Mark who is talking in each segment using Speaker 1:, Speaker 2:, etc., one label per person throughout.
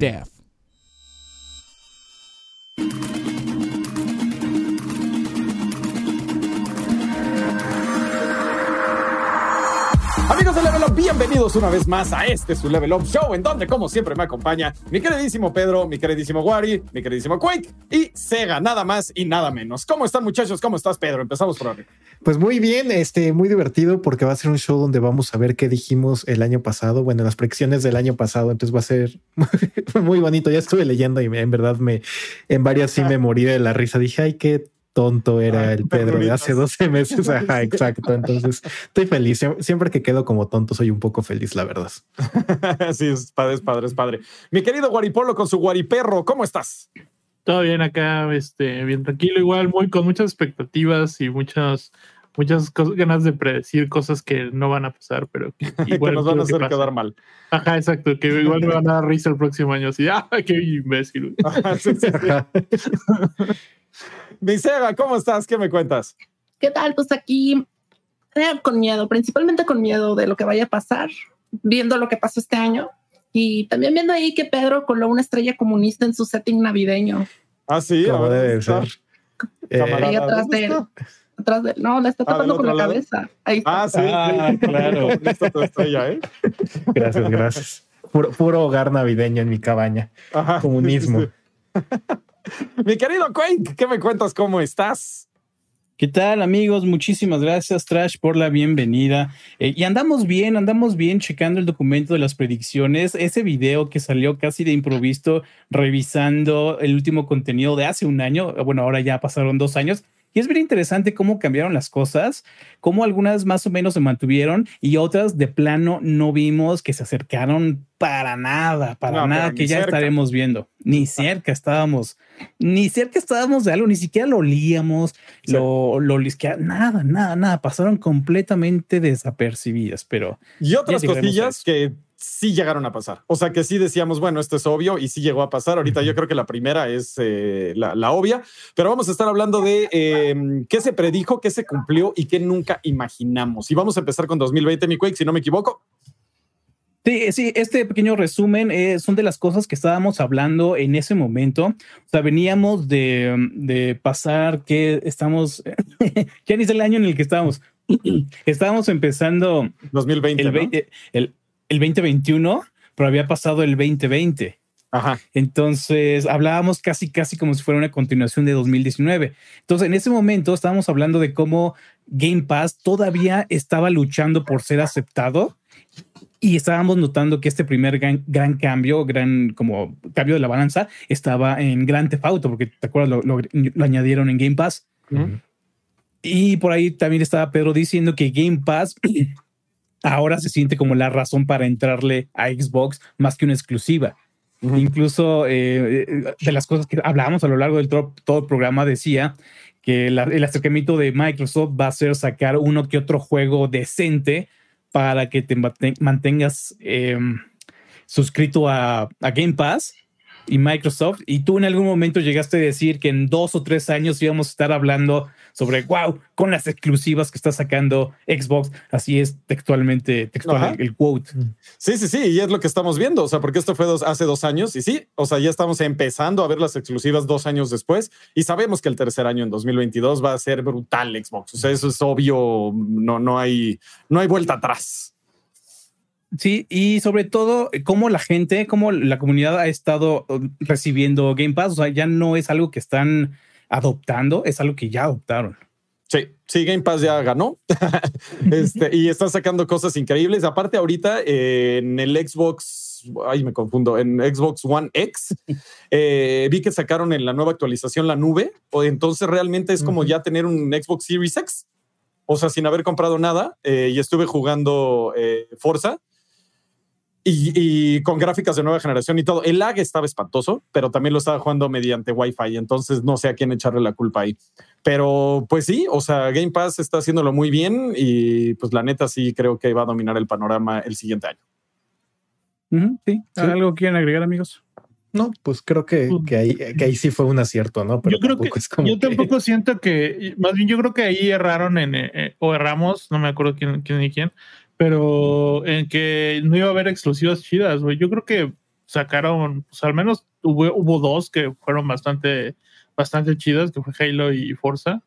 Speaker 1: half-daff.
Speaker 2: Amigos bienvenidos una vez más a este su Level Up Show, en donde, como siempre, me acompaña mi queridísimo Pedro, mi queridísimo Wari, mi queridísimo Quake y Sega, nada más y nada menos. ¿Cómo están, muchachos? ¿Cómo estás, Pedro? Empezamos por arriba.
Speaker 3: Pues muy bien, este, muy divertido porque va a ser un show donde vamos a ver qué dijimos el año pasado, bueno, las predicciones del año pasado, entonces va a ser muy bonito. Ya estuve leyendo y en verdad me, en varias sí me morí de la risa. Dije, ay, qué tonto era el Pedro de hace 12 meses. Ajá, exacto. Entonces estoy feliz. Siempre que quedo como tonto, soy un poco feliz, la verdad.
Speaker 2: sí, es padre, es padre, es padre. Mi querido Guaripolo con su Guariperro, ¿cómo estás?
Speaker 4: Todo bien acá, este, bien tranquilo, igual, muy con muchas expectativas y muchas, muchas ganas de predecir cosas que no van a pasar, pero que,
Speaker 2: igual nos van a hacer quedar mal.
Speaker 4: Ajá, exacto, que igual me van a dar risa el próximo año, así, ah, qué imbécil. sí, sí, sí.
Speaker 2: Sega, ¿cómo estás? ¿Qué me cuentas?
Speaker 5: ¿Qué tal? Pues aquí eh, con miedo, principalmente con miedo de lo que vaya a pasar, viendo lo que pasó este año y también viendo ahí que Pedro coló una estrella comunista en su setting navideño.
Speaker 2: Ah, sí,
Speaker 3: ¿Cómo debe ser?
Speaker 5: Eh, ahí atrás de él. Atrás de no, le está
Speaker 2: Ah,
Speaker 5: tapando con la
Speaker 2: lado?
Speaker 5: cabeza. Ahí está.
Speaker 2: Ah, sí,
Speaker 3: Ah,
Speaker 2: sí.
Speaker 3: claro.
Speaker 2: Listo tu estrella, ¿eh?
Speaker 3: Gracias, gracias. Puro, puro hogar navideño en mi cabaña.
Speaker 2: Ajá.
Speaker 3: Comunismo.
Speaker 2: Sí, sí. Mi querido Quake, ¿qué me cuentas? ¿Cómo estás?
Speaker 6: ¿Qué tal amigos? Muchísimas gracias Trash por la bienvenida. Eh, y andamos bien, andamos bien checando el documento de las predicciones, ese video que salió casi de improviso revisando el último contenido de hace un año, bueno, ahora ya pasaron dos años. Y es bien interesante cómo cambiaron las cosas, cómo algunas más o menos se mantuvieron y otras de plano no vimos que se acercaron para nada, para
Speaker 2: No,
Speaker 6: nada, que ya
Speaker 2: cerca.
Speaker 6: estaremos viendo. Ni cerca estábamos, ni cerca estábamos de algo, ni siquiera lo olíamos,
Speaker 2: Sí.
Speaker 6: lo, lo lisquea- nada, nada, nada, pasaron completamente desapercibidas, pero
Speaker 2: Y otras cosillas que sí llegaron a pasar. O sea, que sí decíamos, bueno, esto es obvio y sí llegó a pasar. Ahorita yo creo que la primera es eh, la, la obvia, pero vamos a estar hablando de eh, qué se predijo, qué se cumplió y qué nunca imaginamos. Y vamos a empezar con 2020, mi Quake, si no me equivoco.
Speaker 6: Sí, sí, este pequeño resumen eh, son de las cosas que estábamos hablando en ese momento. O sea, veníamos de, de pasar que estamos, ya ni sé el año en el que estábamos. estábamos empezando
Speaker 2: 2020.
Speaker 6: el,
Speaker 2: ¿no?
Speaker 6: 20 el, el 2021, pero había pasado el 2020.
Speaker 2: Ajá.
Speaker 6: Entonces hablábamos casi, casi como si fuera una continuación de 2019. Entonces en ese momento estábamos hablando de cómo Game Pass todavía estaba luchando por ser aceptado y estábamos notando que este primer gran, gran cambio, gran como cambio de la balanza estaba en Grand Theft Auto, porque te acuerdas, lo, lo- lo añadieron en Game Pass. Y por ahí también estaba Pedro diciendo que Game Pass ahora se siente como la razón para entrarle a Xbox más que una exclusiva. Incluso eh, eh, de las cosas que hablábamos a lo largo del todo el programa decía que la- el acercamiento de Microsoft va a ser sacar uno que otro juego decente para que te mantengas eh, suscrito a, a Game Pass y Microsoft. Y tú en algún momento llegaste a decir que en dos o tres años íbamos a estar hablando sobre, wow, con las exclusivas que está sacando Xbox. Así es textualmente, textual el, el quote.
Speaker 2: Sí, sí, sí, y es lo que estamos viendo, o sea, porque esto fue dos- hace dos años y sí, o sea, ya estamos empezando a ver las exclusivas dos años después y sabemos que el tercer año en 2022 va a ser brutal Xbox, o sea, eso es obvio, no, no, hay, no hay vuelta atrás.
Speaker 6: Sí, y sobre todo, eh, cómo la gente, cómo la comunidad ha estado recibiendo Game Pass. O sea, ya no es algo que están adoptando, es algo que ya adoptaron.
Speaker 2: Sí, sí, Game Pass ya ganó este, y está sacando cosas increíbles. Aparte, ahorita eh, en el Xbox, ay, me confundo, en Xbox One X, eh, vi que sacaron en la nueva actualización la nube. O entonces realmente es como ya tener un Xbox Series X. O sea, sin haber comprado nada eh, y estuve jugando eh, Forza. Y, y con gráficas de nueva generación y todo. El lag estaba espantoso, pero también lo estaba jugando mediante Wi-Fi. Entonces no sé a quién echarle la culpa ahí. Pero pues sí, o sea, Game Pass está haciéndolo muy bien y pues la neta sí creo que va a dominar el panorama el siguiente año.
Speaker 6: Sí. ¿Algo quieren agregar, amigos?
Speaker 3: No, pues creo que, que, ahí, que ahí sí fue un acierto, ¿no? Pero
Speaker 4: yo creo que
Speaker 3: tampoco es como
Speaker 4: yo
Speaker 3: que-
Speaker 4: tampoco siento que, más bien yo creo que ahí erraron en, eh, eh, o erramos, no me acuerdo quién, quién ni quién, pero en que no iba a haber exclusivas chidas, güey. Yo creo que sacaron, pues al menos hubo, hubo dos que fueron bastante, bastante chidas, que fue Halo y Forza.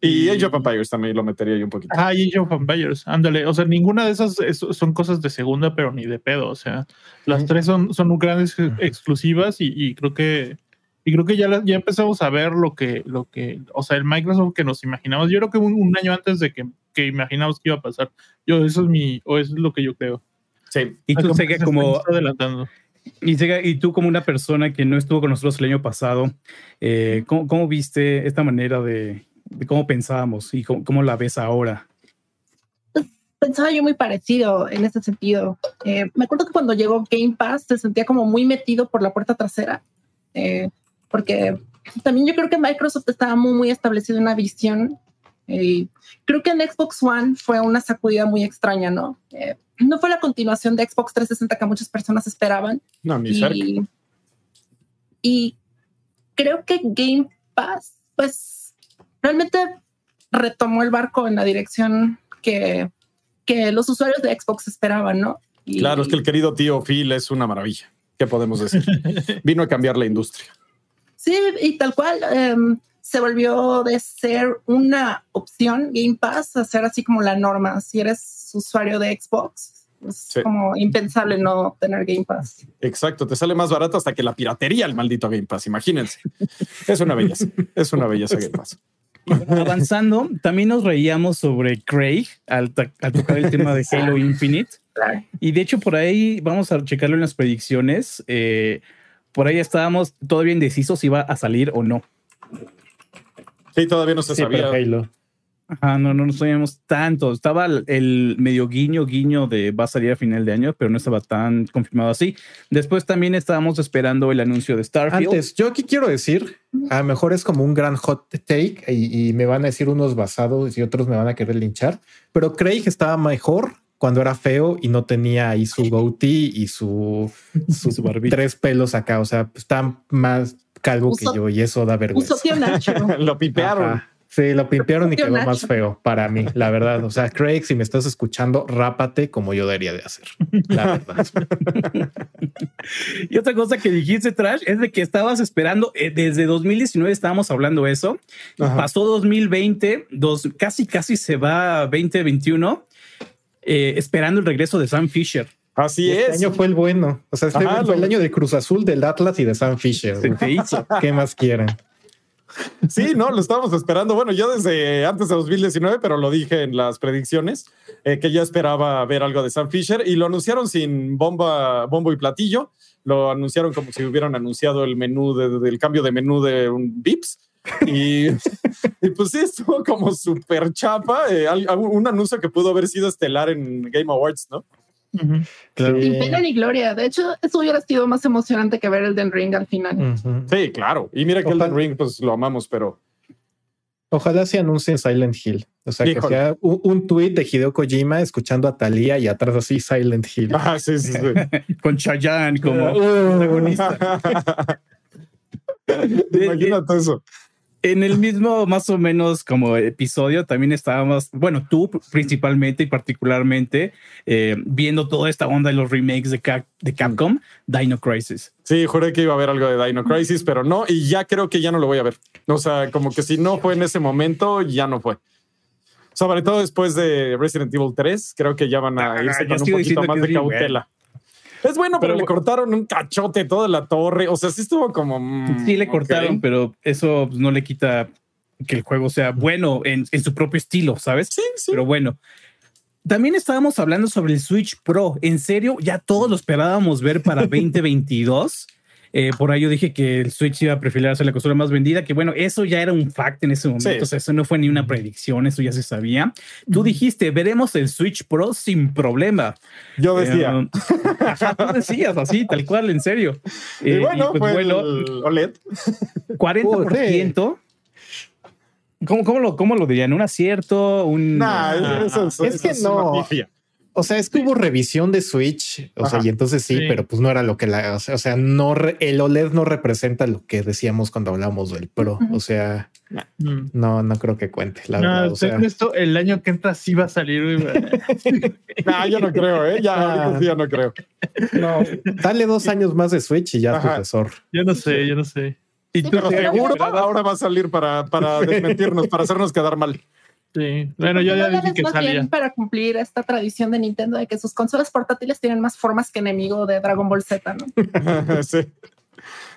Speaker 2: Y Age of Empires también lo metería yo un poquito.
Speaker 4: Ah, Age of Empires, ándale. O sea, ninguna de esas es- son cosas de segunda, pero ni de pedo. O sea, las tres son, son grandes ex- exclusivas y, y creo que y creo que ya, ya empezamos a ver lo que, lo que, o sea, el Microsoft que nos imaginamos. Yo creo que un, un año antes de que, que imaginamos que iba a pasar. Yo, eso es mi, o eso es lo que yo creo.
Speaker 2: Sí.
Speaker 6: Y tú, Sega,
Speaker 4: se
Speaker 6: como,
Speaker 4: adelantando.
Speaker 6: y, Sega, y tú como una persona que no estuvo con nosotros el año pasado, eh, ¿cómo, cómo viste esta manera de, de cómo pensábamos y cómo, cómo la ves ahora?
Speaker 5: pensaba yo muy parecido en ese sentido. Eh, me acuerdo que cuando llegó Game Pass se sentía como muy metido por la puerta trasera, eh, porque también yo creo que Microsoft estaba muy, muy establecido en una visión. Eh, creo que en Xbox One fue una sacudida muy extraña, ¿no? Eh, no fue la continuación de Xbox 360 que muchas personas esperaban.
Speaker 2: No, ni cerca.
Speaker 5: Y, y creo que Game Pass, pues, realmente retomó el barco en la dirección que, que los usuarios de Xbox esperaban, ¿no? Y-
Speaker 2: Claro, es que el querido tío Phil es una maravilla. ¿Qué podemos decir? Vino a cambiar la industria.
Speaker 5: Sí, y tal cual em, se volvió de ser una opción Game Pass a ser así como la norma. Si eres usuario de Xbox, es
Speaker 2: Sí.
Speaker 5: como impensable no tener Game Pass.
Speaker 2: Exacto, te sale más barato hasta que la piratería el maldito Game Pass, imagínense. Es una belleza, es una belleza Game Pass.
Speaker 6: Bueno, avanzando, también nos reíamos sobre Craig al, tocar el tema de Halo Infinite.
Speaker 5: Claro.
Speaker 6: Y de hecho, por ahí vamos a checarlo en las predicciones. eh, por ahí estábamos todavía indecisos si iba a salir o no.
Speaker 2: Sí, todavía no se
Speaker 3: Sí,
Speaker 2: sabía.
Speaker 3: Halo.
Speaker 6: Ajá, no, no nos sabíamos tanto. Estaba el, medio guiño, guiño de va a salir a final de año, pero no estaba tan confirmado así. Después también estábamos esperando el anuncio de Starfield.
Speaker 3: Antes, yo aquí quiero decir, a lo mejor es como un gran hot take y, y me van a decir unos basados y otros me van a querer linchar, pero Craig estaba mejor cuando era feo y no tenía ahí su goatee y su, su,
Speaker 6: Su barbita.
Speaker 3: tres pelos acá. O sea, está más calvo que yo y eso da vergüenza.
Speaker 2: Lo pipearon.
Speaker 3: Ajá. Sí, lo pimpearon y quedó más feo para mí, la verdad. O sea, Craig, si me estás escuchando, rápate como yo debería de hacer. La verdad.
Speaker 6: Y otra cosa que dijiste, Trash, es de que estabas esperando, eh, desde 2019 estábamos hablando eso.
Speaker 2: Ajá.
Speaker 6: Pasó 2020, dos, casi, casi se va 2021, eh, esperando el regreso de Sam Fisher.
Speaker 2: Así
Speaker 3: Este
Speaker 2: es.
Speaker 3: año fue el bueno. O sea, este
Speaker 2: Ajá,
Speaker 3: fue el
Speaker 2: lo-
Speaker 3: año de Cruz Azul, del Atlas y de Sam Fisher.
Speaker 6: Se te hizo.
Speaker 3: ¿Qué más quieren?
Speaker 2: Sí, no, lo estábamos esperando. Bueno, yo desde antes de 2019, pero lo dije en las predicciones, eh, que ya esperaba ver algo de Sam Fisher y lo anunciaron sin bomba, bombo y platillo. Lo anunciaron como si hubieran anunciado el menú de- del cambio de menú de un Vips. Y, y pues sí, estuvo como súper chapa. eh, un anuncio que pudo haber sido estelar en Game Awards, ¿no?
Speaker 5: Sin pena ni gloria. De hecho, eso hubiera sido más emocionante que ver el Den Ring al final.
Speaker 2: Sí, claro. Y mira que
Speaker 3: Ojalá.
Speaker 2: el Ring, pues lo amamos, pero
Speaker 3: Ojalá se anuncie Silent Hill. O sea, que sea un, un tweet de Hideo Kojima escuchando a Thalía y atrás así Silent Hill.
Speaker 2: ah, sí, sí, sí.
Speaker 6: Con Chayanne como
Speaker 3: Uh,
Speaker 6: protagonista.
Speaker 2: Imagínate eso.
Speaker 6: En el mismo, más o menos como episodio, también estábamos, bueno, tú principalmente y particularmente, eh, viendo toda esta onda de los remakes de, Cap- de Capcom, Dino Crisis.
Speaker 2: Sí, juré que iba a haber algo de Dino Crisis, pero no, y ya creo que ya no lo voy a ver. O sea, como que si no fue en ese momento, ya no fue. Sobre todo después de Resident Evil 3, creo que ya van a irse con un poquito más de cautela. Es bueno, pero,
Speaker 6: Pero
Speaker 2: le cortaron un cachote toda la torre. O sea, sí estuvo como. mm,
Speaker 6: Sí le cortaron, pero eso pues, no le quita que el juego sea bueno en, en su propio estilo, ¿sabes?
Speaker 2: Sí, sí.
Speaker 6: Pero bueno. También estábamos hablando sobre el Switch Pro. En serio, ya todos lo esperábamos ver para 2022. Eh, por ahí yo dije que el Switch iba a preferir ser la consola más vendida, que bueno, eso ya era un fact en ese momento.
Speaker 2: Sí.
Speaker 6: O sea, eso no fue ni una predicción, eso ya se sabía. Tú dijiste, veremos el Switch Pro sin problema.
Speaker 2: Yo decía.
Speaker 6: Eh, ajá, tú decías así, tal cual, en serio.
Speaker 2: y
Speaker 6: Eh,
Speaker 2: bueno,
Speaker 6: pues
Speaker 2: fue
Speaker 6: bueno,
Speaker 2: el OLED.
Speaker 6: 40%. ¿Cómo, cómo, lo, ¿Cómo lo dirían? ¿Un acierto? Un,
Speaker 2: Nah,
Speaker 6: ah,
Speaker 2: eso, eso-
Speaker 3: es
Speaker 2: eso
Speaker 3: que no. O sea, es que hubo revisión de Switch, o sea, y entonces sí,
Speaker 4: Sí.
Speaker 3: pero pues no era lo que la, o sea, no, re- el OLED no representa lo que decíamos cuando hablamos del Pro, o sea,
Speaker 4: Mm.
Speaker 3: no, no creo que cuente, la
Speaker 4: No,
Speaker 3: verdad, o sea,
Speaker 4: esto, el año que entra sí va a salir.
Speaker 2: No, yo no creo, ¿eh? Ya,
Speaker 3: Ah.
Speaker 2: ahorita sí ya no creo.
Speaker 3: no, dale dos años más de Switch y ya
Speaker 2: Ajá.
Speaker 3: sucesor.
Speaker 4: yo no sé, yo no sé.
Speaker 6: Y tú
Speaker 2: Seguro ahora va a salir para, para desmentirnos, para hacernos quedar mal.
Speaker 4: Sí. Bueno, yo ya dije que
Speaker 5: más bien
Speaker 4: salía.
Speaker 5: para cumplir esta tradición de Nintendo de que sus consolas portátiles tienen más formas que enemigo de Dragon Ball Z, ¿no?
Speaker 2: sí.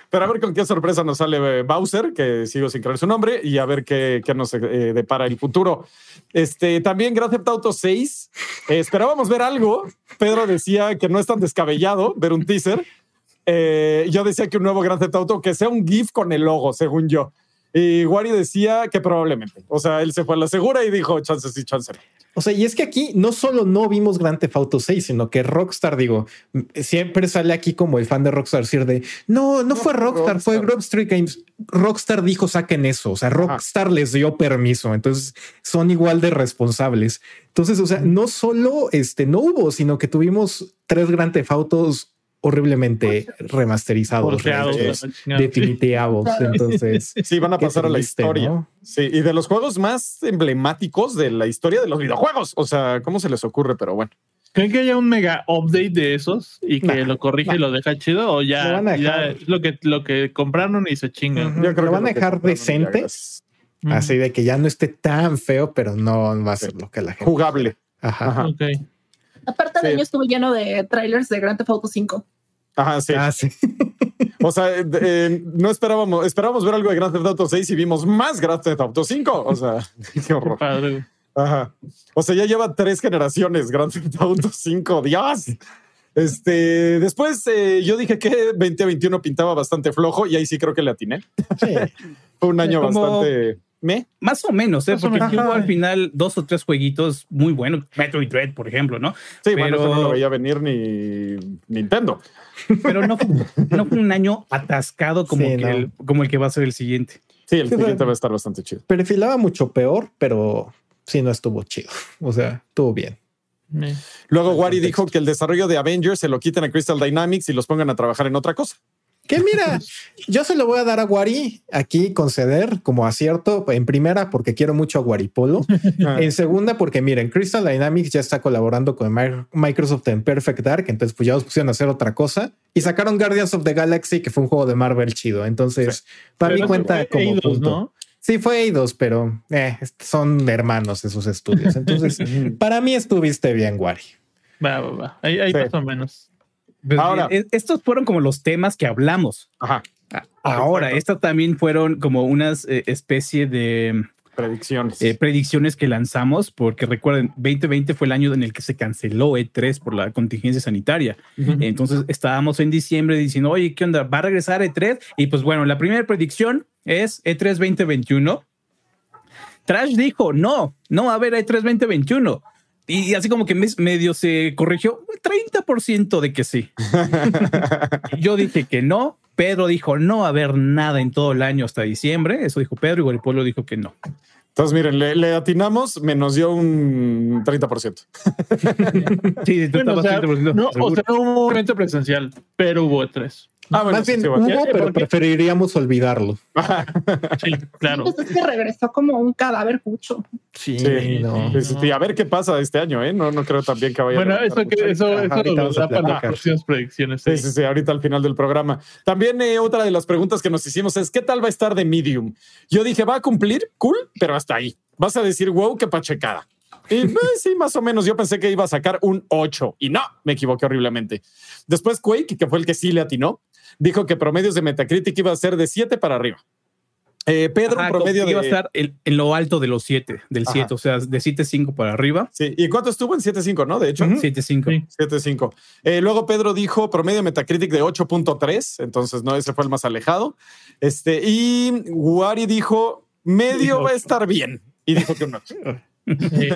Speaker 2: Pero a ver con qué sorpresa nos sale eh, Bowser, que sigo sin creer su nombre, y a ver qué, qué nos eh, depara el futuro. Este, también Grand Theft Auto 6. eh, esperábamos ver algo. Pedro decía que no es tan descabellado ver un teaser. Eh, yo decía que un nuevo Grand Theft Auto que sea un GIF con el logo, según yo. Y Wari decía que probablemente. O sea, él se fue a la segura y dijo chance sí, chance no.
Speaker 3: O sea, y es que aquí no solo no vimos Grand Theft Auto 6, sino que Rockstar, digo, siempre sale aquí como el fan de Rockstar decir de no, no, fue
Speaker 2: fue
Speaker 3: Rockstar, fue
Speaker 2: Rockstar.
Speaker 3: Rockstar Games. Rockstar dijo saquen eso. O sea, Rockstar les dio permiso. Entonces son igual de responsables. Entonces, o sea, no solo este no hubo, sino que tuvimos tres Grand Theft Autos horriblemente remasterizados, definitivos. Entonces,
Speaker 2: Sí, van a pasar a la
Speaker 3: triste,
Speaker 2: historia.
Speaker 3: ¿no?
Speaker 2: Sí, y de los juegos más emblemáticos de la historia de los videojuegos. O sea, ¿cómo se les ocurre? Pero bueno.
Speaker 4: ¿Creen que haya un mega update de esos y que
Speaker 3: Nah,
Speaker 4: lo corrige
Speaker 3: nah.
Speaker 4: y lo deja chido? ¿O ya,
Speaker 3: van a
Speaker 4: ya es lo que, lo que compraron y se chingan?
Speaker 3: Ujú.
Speaker 2: Yo creo
Speaker 3: Lo
Speaker 2: que
Speaker 3: van a dejar
Speaker 2: compraron ya,
Speaker 3: decente.
Speaker 2: gracias.
Speaker 4: Ujú.
Speaker 3: Así de que ya no esté tan feo, pero no va a ser lo que la gente.
Speaker 2: Jugable.
Speaker 3: Ajá.
Speaker 2: Ajá.
Speaker 4: Ok.
Speaker 5: Aparte
Speaker 2: Sí.
Speaker 5: de ello estuvo lleno de trailers de Grand Theft Auto 5.
Speaker 2: Ajá, sí.
Speaker 3: Ah, sí.
Speaker 2: O sea, eh, eh, no esperábamos, esperábamos ver algo de Grand Theft Auto 6 y vimos más Grand Theft Auto 5. O sea, qué
Speaker 4: Qué
Speaker 2: horror.
Speaker 4: padre.
Speaker 2: Ajá. O sea, ya lleva tres generaciones Grand Theft Auto 5. Dios. Este, después eh, yo dije que 2021 pintaba bastante flojo y ahí sí creo que le atiné.
Speaker 3: Sí.
Speaker 2: Fue un año
Speaker 6: Como-
Speaker 2: bastante me.
Speaker 6: Más o menos, ¿eh?
Speaker 4: Más
Speaker 6: porque
Speaker 3: menos.
Speaker 6: hubo al final dos o tres jueguitos muy buenos. Metroid Dread, por ejemplo, ¿no?
Speaker 2: Sí, bueno,
Speaker 6: Pero-
Speaker 2: eso no lo veía venir ni Nintendo.
Speaker 6: Pero no, fue- no fue un año atascado como,
Speaker 3: Sí,
Speaker 6: que
Speaker 3: no.
Speaker 6: el, como el que va a ser el siguiente.
Speaker 2: Sí, el
Speaker 3: Sí,
Speaker 2: siguiente
Speaker 3: bueno.
Speaker 2: va a estar bastante chido.
Speaker 3: Perfilaba mucho peor, pero sí no estuvo chido. O sea, estuvo bien.
Speaker 2: Luego Wari dijo que el desarrollo de Avengers se lo quiten a Crystal Dynamics y los pongan a trabajar en otra cosa.
Speaker 3: Que mira, yo se lo voy a dar a Wari aquí conceder como acierto en primera porque quiero mucho a Guaripolo. En segunda, porque miren, Crystal Dynamics ya está colaborando con Mi- Microsoft en Perfect Dark, entonces pues ya los pusieron a hacer otra cosa y sacaron Guardians of the Galaxy, que fue un juego de Marvel chido. Entonces, para mí cuenta como
Speaker 4: Eidos,
Speaker 3: punto.
Speaker 4: ¿no?
Speaker 3: Sí, fue Eidos, pero eh, son hermanos esos estudios. Entonces, para mí estuviste bien, Wari.
Speaker 4: Va, va, va. Ahí, ahí
Speaker 2: Sí.
Speaker 4: más o menos.
Speaker 6: Pues,
Speaker 2: Ahora-
Speaker 6: estos fueron como los temas que hablamos.
Speaker 2: Ajá.
Speaker 6: Ahora, estas también fueron como unas eh, especie de
Speaker 2: Predicciones.
Speaker 6: eh, predicciones que lanzamos, porque recuerden, 2020 fue el año en el que se canceló E3 por la contingencia sanitaria.
Speaker 2: Ujú.
Speaker 6: Entonces estábamos en diciembre diciendo, oye, ¿qué onda? ¿Va a regresar E3? Y pues bueno, la primera predicción es E E3 2021. Trash dijo, no, no va a haber E3 2021. Y así como que mes- medio se corrigió, 30% de que sí. Yo dije que no. Pedro dijo no va a haber nada en todo el año hasta diciembre. Eso dijo Pedro y Guaripolo dijo que no.
Speaker 2: Entonces, miren, le, le atinamos, me nos dio un 30%.
Speaker 6: Sí, tú
Speaker 4: Bueno, o
Speaker 6: estabas
Speaker 4: sea,
Speaker 6: 30%
Speaker 4: no, o sea, no hubo un evento presencial, pero hubo tres.
Speaker 2: Ah, bueno,
Speaker 3: Más
Speaker 2: sí,
Speaker 3: bien
Speaker 2: sí, bueno.
Speaker 3: hubo, pero
Speaker 4: porque-
Speaker 3: preferiríamos olvidarlo.
Speaker 4: Sí, claro.
Speaker 5: Pues es que regresó como un cadáver pucho.
Speaker 3: Sí,
Speaker 2: Sí,
Speaker 3: no.
Speaker 2: A ver qué pasa este año, ¿eh? No, no creo también que vaya
Speaker 4: Bueno,
Speaker 2: a
Speaker 4: eso, que, eso,
Speaker 3: Ajá,
Speaker 4: eso lo da para las próximas predicciones.
Speaker 2: Sí,
Speaker 4: sí.
Speaker 2: sí, sí, ahorita al final del programa. También eh, otra de las preguntas que nos hicimos es, ¿qué tal va a estar de Medium? Yo dije, va a cumplir, cool, pero hasta ahí. Vas a decir, wow, qué pachecada. Y pues, sí, más o menos, yo pensé que iba a sacar un 8 y no, me equivoqué horriblemente. Después Quake, que fue el que sí le atinó, dijo que promedios de Metacritic iba a ser de 7 para arriba. Eh, Pedro,
Speaker 6: Ajá,
Speaker 2: promedio de...
Speaker 6: iba a estar en, en lo alto de los 7, del
Speaker 2: Ajá.
Speaker 6: 7, o sea, de 7.5 para arriba.
Speaker 2: Sí, ¿y cuánto estuvo en 7.5, no? De hecho.
Speaker 3: Ujú.
Speaker 6: 7.5.
Speaker 4: Sí.
Speaker 2: 7.5. Eh, luego Pedro dijo promedio de Metacritic de 8.3, entonces no, ese fue el más alejado. Este, y Wari dijo medio
Speaker 4: Dijo
Speaker 2: va a estar bien. Y dijo que un ocho.
Speaker 4: Sí.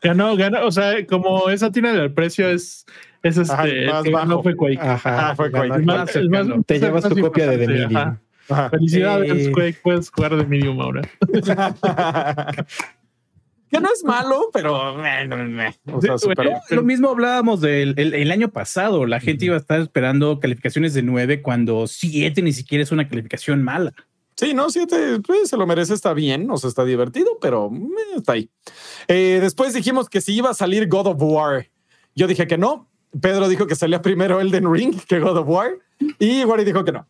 Speaker 4: Ganó, ganó, o sea, como esa tina del precio es, es este,
Speaker 2: Ajá,
Speaker 4: el
Speaker 2: más bajo.
Speaker 4: fue Quake.
Speaker 3: Ajá,
Speaker 2: fue Quake.
Speaker 3: aquí.
Speaker 6: Más
Speaker 4: Es más-
Speaker 6: cercano.
Speaker 3: Te
Speaker 4: es
Speaker 3: llevas
Speaker 4: más
Speaker 3: tu copia de The Medium.
Speaker 4: ajá.
Speaker 2: Ajá.
Speaker 4: Felicidades,
Speaker 6: Eh.
Speaker 4: Quake, puedes jugar de Medium ahora.
Speaker 2: que no es malo, pero no, no, o sea,
Speaker 6: Sí,
Speaker 2: súper-
Speaker 6: bueno, lo mismo hablábamos del el, el año pasado. La gente iba a estar esperando calificaciones de 9 cuando 7 ni siquiera es una calificación mala.
Speaker 2: Sí, no, siete, pues, se lo merece, está bien, o sea, está divertido, pero está ahí. Eh, después dijimos que si iba a salir God of War. Yo dije que no. Pedro dijo que salía primero Elden Ring que God of War. Y Wari dijo que no.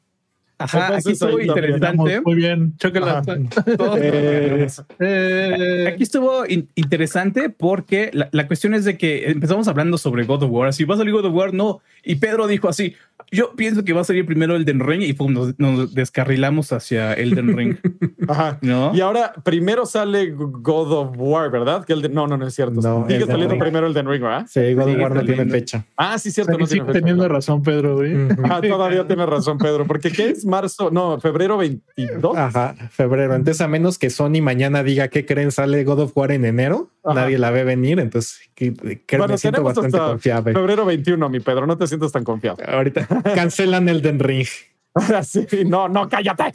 Speaker 6: Ajá, aquí
Speaker 2: Entonces,
Speaker 6: estuvo
Speaker 2: ahí también
Speaker 6: interesante.
Speaker 4: Muy bien.
Speaker 2: Eh,
Speaker 4: Eh,
Speaker 6: Aquí estuvo in- interesante porque la, la cuestión es de que empezamos hablando sobre God of War. Así va a salir God of War, no. Y Pedro dijo así: Yo pienso que va a salir primero Elden Ring y pum, nos, nos descarrilamos hacia Elden Ring.
Speaker 2: ajá.
Speaker 6: ¿No?
Speaker 2: Y ahora primero sale God of War, ¿verdad? Que el de, no, no, no es cierto.
Speaker 3: No,
Speaker 2: Sigue
Speaker 3: Elden
Speaker 2: saliendo
Speaker 3: Ring.
Speaker 2: primero Elden Ring, ¿verdad?
Speaker 3: Sí, God of War no tiene fecha.
Speaker 2: Ah, sí,
Speaker 4: o
Speaker 2: cierto.
Speaker 4: sea, que
Speaker 2: no
Speaker 4: sigue
Speaker 2: tiene fecha.
Speaker 4: teniendo razón, Pedro. güey.
Speaker 2: Ah, todavía tiene razón, Pedro, porque ¿qué es marzo? No, febrero 22.
Speaker 3: Ajá, febrero. Entonces, a menos que Sony mañana diga que creen sale God of War en enero,
Speaker 2: Ajá.
Speaker 3: nadie la ve venir. Entonces, que, que
Speaker 2: Bueno,
Speaker 3: me siento bastante confiable.
Speaker 2: Febrero 21, mi Pedro, no te sientas tan confiado.
Speaker 3: Ahorita cancelan Elden Ring.
Speaker 2: sí, no, no, cállate.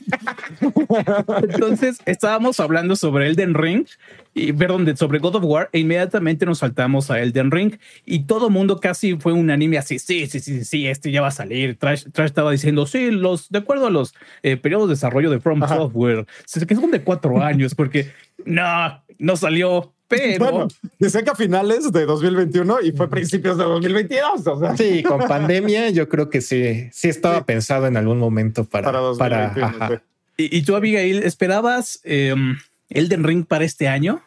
Speaker 6: Entonces estábamos hablando sobre Elden Ring y perdón, sobre God of War e inmediatamente nos saltamos a Elden Ring y todo mundo casi fue unánime así, sí, sí, sí, sí, este ya va a salir. Trash, Trash estaba diciendo, sí, los, de acuerdo a los eh, periodos de desarrollo de From
Speaker 2: Ajá.
Speaker 6: Software, que son de cuatro años porque no, no salió, pero
Speaker 2: Bueno, decía que a finales de 2021 y fue principios de 2022. O sea,
Speaker 3: Sí, con pandemia, yo creo que sí, sí estaba
Speaker 2: Sí.
Speaker 3: pensado en algún momento para,
Speaker 2: para
Speaker 3: para,
Speaker 2: 2021.
Speaker 3: ajá.
Speaker 2: sí.
Speaker 6: y, y tú Abigail, ¿esperabas em, Elden Ring para este año?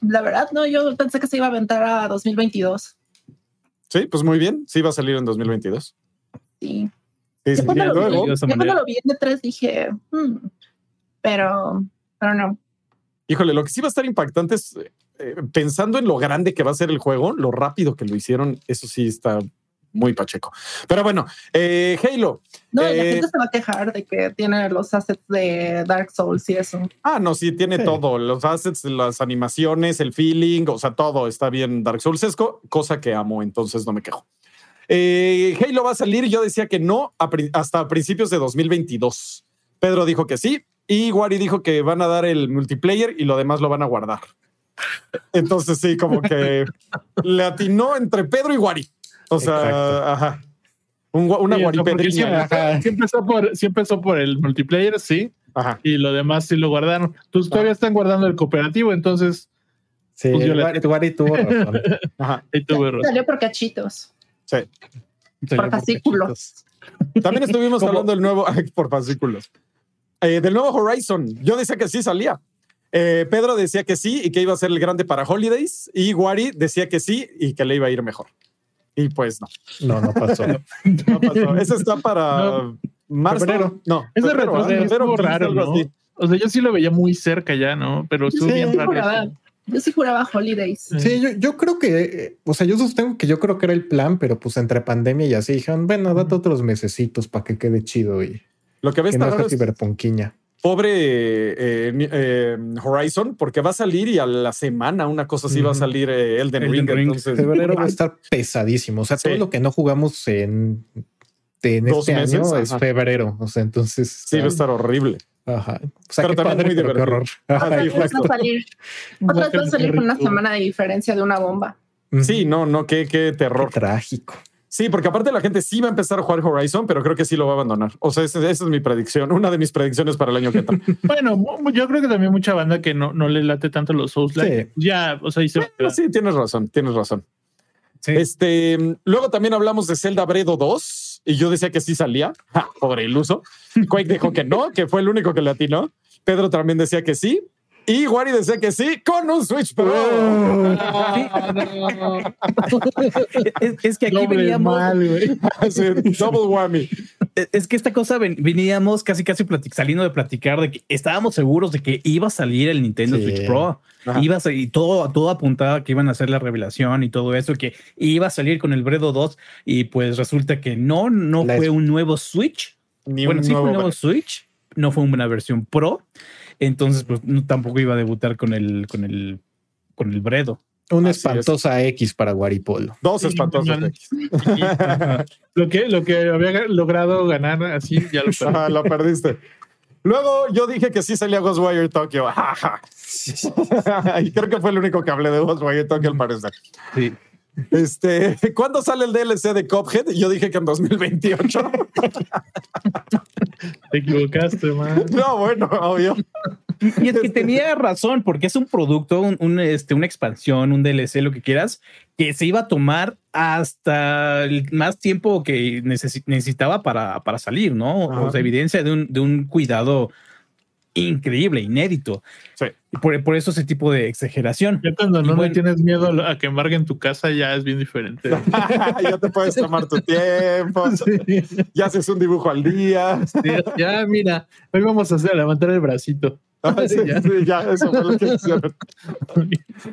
Speaker 5: La verdad, no, yo pensé que se iba a aventar a 2022.
Speaker 2: Sí, pues muy bien. Sí, va a salir en 2022.
Speaker 5: Sí.
Speaker 2: Sí,
Speaker 5: Yo
Speaker 2: sí,
Speaker 5: cuando,
Speaker 2: y
Speaker 5: lo vi, yo cuando lo vi en E3 dije, hmm, pero, pero no.
Speaker 2: Híjole, lo que sí va a estar impactante es eh, pensando en lo grande que va a ser el juego, lo rápido que lo hicieron. Eso sí está muy pacheco. Pero bueno, eh, Halo.
Speaker 5: No, la
Speaker 2: Eh,
Speaker 5: gente se va a quejar de que tiene los assets de Dark Souls y eso.
Speaker 2: Ah, no, sí, tiene
Speaker 3: Sí.
Speaker 2: todo. Los assets, las animaciones, el feeling, o sea, todo está bien Dark Soulsesco, cosa que amo, entonces no me quejo. Eh, Halo va a salir, yo decía que no a hasta principios de 2022. Pedro dijo que sí y Wari dijo que van a dar el multiplayer y lo demás lo van a guardar. Entonces sí, como que le atinó entre Pedro y Wari. O sea,
Speaker 3: Exacto.
Speaker 2: ajá. Un una
Speaker 4: Sí,
Speaker 2: guaripedriña.
Speaker 4: sí, sí empezó por, sí empezó por el multiplayer, sí,
Speaker 2: Ajá.
Speaker 4: y lo demás sí lo guardaron. Pues todavía están guardando el cooperativo, entonces
Speaker 3: Sí,
Speaker 4: Pues yo le-
Speaker 3: Wari- Wari tuvo razón.
Speaker 2: Ajá.
Speaker 4: ahí tuve razón.
Speaker 5: Salió por cachitos,
Speaker 2: Sí.
Speaker 5: por fascículos.
Speaker 2: También estuvimos hablando del nuevo, ay, por fascículos, Eh, del nuevo Horizon. Yo decía que sí salía. Eh, Pedro decía que sí y que iba a ser el grande para Holidays. Y Wari decía que sí y que le iba a ir mejor. Y pues no,
Speaker 3: No, no pasó.
Speaker 2: no pasó. Ese está para
Speaker 4: No.
Speaker 2: marzo.
Speaker 3: Febrero.
Speaker 2: No,
Speaker 4: Es de
Speaker 2: febrero, Febrero, 15,
Speaker 4: raro, ¿no?
Speaker 2: así.
Speaker 4: O sea, yo sí lo veía muy cerca ya, ¿no? Pero estuvo
Speaker 3: Sí,
Speaker 4: bien
Speaker 5: Yo
Speaker 4: raro.
Speaker 5: juraba,
Speaker 4: eso.
Speaker 5: yo sí juraba Holidays.
Speaker 3: Sí, yo, yo creo que, eh, o sea, yo sostengo que yo creo que era el plan, pero pues entre pandemia y así dijeron, bueno, date otros mesecitos para que quede chido y
Speaker 2: Lo que ves
Speaker 3: que
Speaker 2: está
Speaker 3: no
Speaker 2: raro es
Speaker 3: ciberpunquiña.
Speaker 2: pobre eh, eh, Horizon, porque va a salir y a la semana una cosa así va a salir eh, Elden,
Speaker 6: Elden
Speaker 2: Ring.
Speaker 6: Ring.
Speaker 2: Entonces,
Speaker 3: Febrero va a estar pesadísimo. O sea,
Speaker 2: Sí.
Speaker 3: todo lo que no jugamos en, en
Speaker 2: Dos
Speaker 3: este
Speaker 2: meses,
Speaker 3: año es febrero. O sea, entonces.
Speaker 2: sí, va a estar horrible.
Speaker 3: Ajá. O sea,
Speaker 2: Pero
Speaker 3: qué
Speaker 2: también
Speaker 3: padre,
Speaker 2: muy
Speaker 3: pero qué
Speaker 2: divertido.
Speaker 3: horror.
Speaker 2: Ah,
Speaker 3: Ajá,
Speaker 2: sí,
Speaker 5: Otra vez va
Speaker 2: exacto.
Speaker 5: a salir, otra vez va a salir con una semana de diferencia de una bomba.
Speaker 2: Sí, no, no, qué, qué
Speaker 3: Qué
Speaker 2: terror.
Speaker 3: trágico.
Speaker 2: Sí, porque aparte la gente sí va a empezar a jugar Horizon, pero creo que sí lo va a abandonar. O sea, esa, esa es mi predicción, una de mis predicciones para el año que entra.
Speaker 4: Bueno, yo creo que también mucha banda que no, no le late tanto los Souls
Speaker 3: Sí.
Speaker 4: Ya, o sea, y se
Speaker 2: sí, tienes razón, tienes razón.
Speaker 6: Sí.
Speaker 2: Este, luego también hablamos de Zelda Bredo 2 y yo decía que sí salía. Ja, pobre iluso. Quake dijo que no, que fue el único que le atinó. Pedro también decía que sí. Y Wari decía que sí con un Switch Pro.
Speaker 4: No.
Speaker 6: Es, es que aquí
Speaker 4: Doble
Speaker 6: veníamos,
Speaker 4: mal,
Speaker 2: double whammy.
Speaker 6: es que esta cosa ven- veníamos casi casi platic- saliendo de platicar de que estábamos seguros de que iba a salir el Nintendo
Speaker 3: Sí.
Speaker 6: Switch Pro.
Speaker 2: Ajá.
Speaker 6: Iba a salir, y todo, todo apuntaba que iban a hacer la revelación y todo eso, que iba a salir con el Bredo 2 y pues resulta que no, no
Speaker 3: La
Speaker 6: fue
Speaker 3: es-
Speaker 6: un nuevo Switch.
Speaker 2: Ni
Speaker 6: bueno,
Speaker 2: un
Speaker 6: sí fue un nuevo Switch, no fue una versión Pro. Entonces, pues no, tampoco iba a debutar con el, con el, con el Bredo.
Speaker 3: Una
Speaker 2: Así es.
Speaker 3: espantosa X para Guaripolo.
Speaker 2: Dos
Speaker 4: Sí,
Speaker 2: espantosos.
Speaker 4: no, Lo que, lo que había logrado ganar así, ya lo perdí.
Speaker 2: Lo perdiste. Luego yo dije que sí salía Ghostwire Tokyo. y creo que fue el único que hablé de Ghostwire Tokyo al parecer.
Speaker 6: Sí.
Speaker 2: Este, ¿cuándo sale el DLC de Cophead? Yo dije que en 2028.
Speaker 4: Te equivocaste, man.
Speaker 2: No, bueno, obvio.
Speaker 6: Y es que tenía razón, porque es un producto, un, un, este, una expansión, un DLC, lo que quieras, que se iba a tomar hasta el más tiempo que necesi- necesitaba para, para salir, ¿no?
Speaker 2: Ajá.
Speaker 6: O sea, evidencia de un, de un cuidado increíble, inédito.
Speaker 2: Sí.
Speaker 6: Por, por eso ese tipo de exageración.
Speaker 4: Ya cuando no le
Speaker 6: bueno.
Speaker 4: tienes miedo a a que embarguen tu casa, ya es bien diferente.
Speaker 2: ya te puedes tomar tu tiempo. Ya haces un dibujo al día.
Speaker 4: ya, mira, hoy vamos a hacer levantar el bracito.
Speaker 2: Ah, sí,
Speaker 4: Ya.
Speaker 2: sí, ya, eso fue lo que hicieron.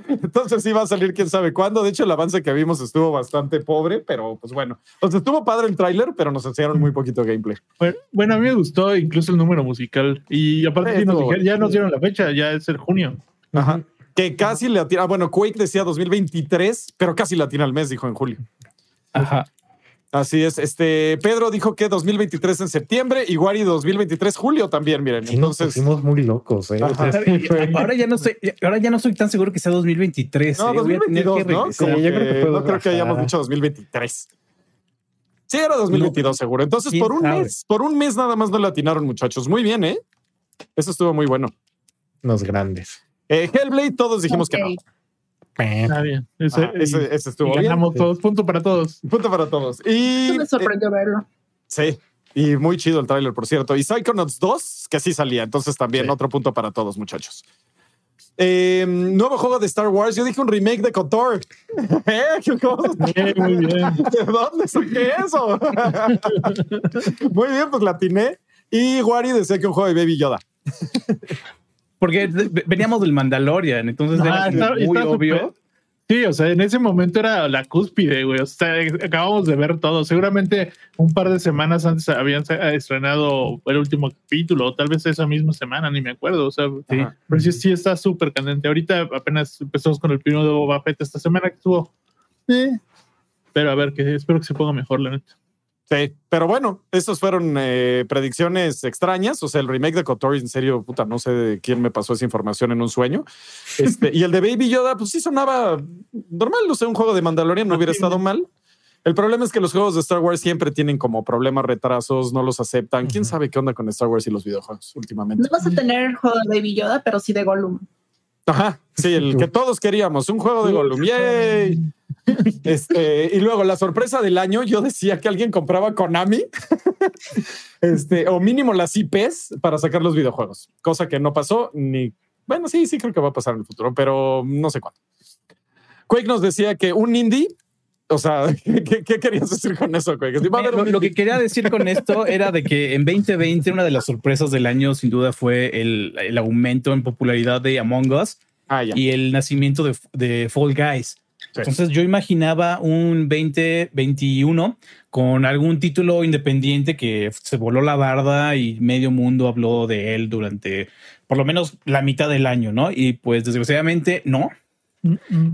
Speaker 2: Entonces sí va a salir quién sabe cuándo. De hecho, el avance que vimos estuvo bastante pobre, pero pues bueno. O sea, estuvo padre el tráiler, pero nos enseñaron muy poquito gameplay.
Speaker 4: Bueno, bueno, a mí me gustó incluso el número musical. Y aparte,
Speaker 2: Sí,
Speaker 4: sí nos
Speaker 2: estuvo
Speaker 4: dijeron- ya nos dieron la fecha, ya es el junio.
Speaker 2: Ajá. Que casi le atira. ah, Bueno, Quake decía 2023, pero casi le atira al mes, dijo en julio.
Speaker 6: Ajá.
Speaker 2: Así es. Este Pedro dijo que 2023 en septiembre y Wari 2023 julio también. Miren,
Speaker 3: Sí, nos
Speaker 2: entonces.
Speaker 3: pusimos muy locos. ¿eh?
Speaker 2: Ajá.
Speaker 6: Ahora ya no estoy, ahora ya no soy tan seguro que sea 2023.
Speaker 2: No,
Speaker 6: ¿eh? Voy a tener
Speaker 2: 2022,
Speaker 6: que
Speaker 2: ¿no?
Speaker 6: regresar.
Speaker 2: Como
Speaker 3: Sí, yo creo que puedo
Speaker 2: no creo que hayamos dicho 2023. Sí, era 2022 seguro. Entonces,
Speaker 6: ¿Quién
Speaker 2: por un
Speaker 6: sabe?
Speaker 2: mes, por un mes nada más no le atinaron, muchachos. Muy bien, ¿eh? Eso estuvo muy bueno.
Speaker 3: Los grandes.
Speaker 2: Eh, Hellblade, todos dijimos que no.
Speaker 3: Eh,
Speaker 4: Está bien. Ese,
Speaker 2: Ah, ese, ese
Speaker 4: y
Speaker 2: estuvo bien.
Speaker 4: ganamos todos, punto para todos.
Speaker 2: Punto para todos. Y
Speaker 5: me sorprendió verlo.
Speaker 2: eh, sí, y muy chido el tráiler, por cierto. Y Psychonauts 2, que sí salía. Entonces también
Speaker 3: Sí.
Speaker 2: otro punto para todos, muchachos. Eh, nuevo juego de Star Wars. Yo dije un remake de Kotor. ¿Eh? ¿Qué cosa?
Speaker 4: Bien, muy bien.
Speaker 2: ¿De dónde saqué eso? Muy bien, pues la atiné. Y Wari decía que un juego de Baby Yoda.
Speaker 6: Porque veníamos del Mandalorian, entonces
Speaker 4: Ah,
Speaker 6: era
Speaker 4: está-
Speaker 6: muy
Speaker 4: está
Speaker 6: obvio.
Speaker 4: Sí, o sea, en ese momento era la cúspide, güey. O sea, acabamos de ver todo. Seguramente un par de semanas antes habían estrenado el último capítulo, o tal vez esa misma semana, ni me acuerdo. O sea,
Speaker 6: Sí.
Speaker 4: Pero sí, sí está súper candente. Ahorita apenas empezamos con el primero de Boba Fett esta semana que estuvo. eh, Pero a ver, que espero que se ponga mejor, la neta.
Speaker 2: Sí, pero bueno, esas fueron eh, predicciones extrañas. O sea, el remake de Kotor, en serio, puta, no sé de quién me pasó esa información en un sueño. Este, y el de Baby Yoda, pues sí sonaba normal. O sea, un juego de Mandalorian no hubiera estado mal. El problema es que los juegos de Star Wars siempre tienen como problemas, retrasos, no los aceptan. ¿Quién sabe qué onda con Star Wars y los videojuegos últimamente?
Speaker 5: No vas a tener juego de Baby Yoda, pero sí de Gollum.
Speaker 2: Ajá, sí, el que todos queríamos, un juego de Gollum. ¡Yay! Este, y luego la sorpresa del año, yo decía que alguien compraba Konami, este, o mínimo las IPs para sacar los videojuegos, cosa que no pasó ni. Bueno, sí, sí, creo que va a pasar en el futuro, pero no sé cuándo. Quake nos decía que un indie, o sea, ¿qué, qué querías decir con eso, Quake? Va a haber
Speaker 6: Lo,
Speaker 2: un
Speaker 6: lo que quería decir con esto era de que en 2020 una de las sorpresas del año sin duda fue el, el aumento en popularidad de Among Us
Speaker 2: Ah,
Speaker 6: y el nacimiento de, de Fall Guys.
Speaker 2: Sí.
Speaker 6: Entonces yo imaginaba un 2021 con algún título independiente que se voló la barda y medio mundo habló de él durante por lo menos la mitad del año, ¿no? Y pues desgraciadamente no,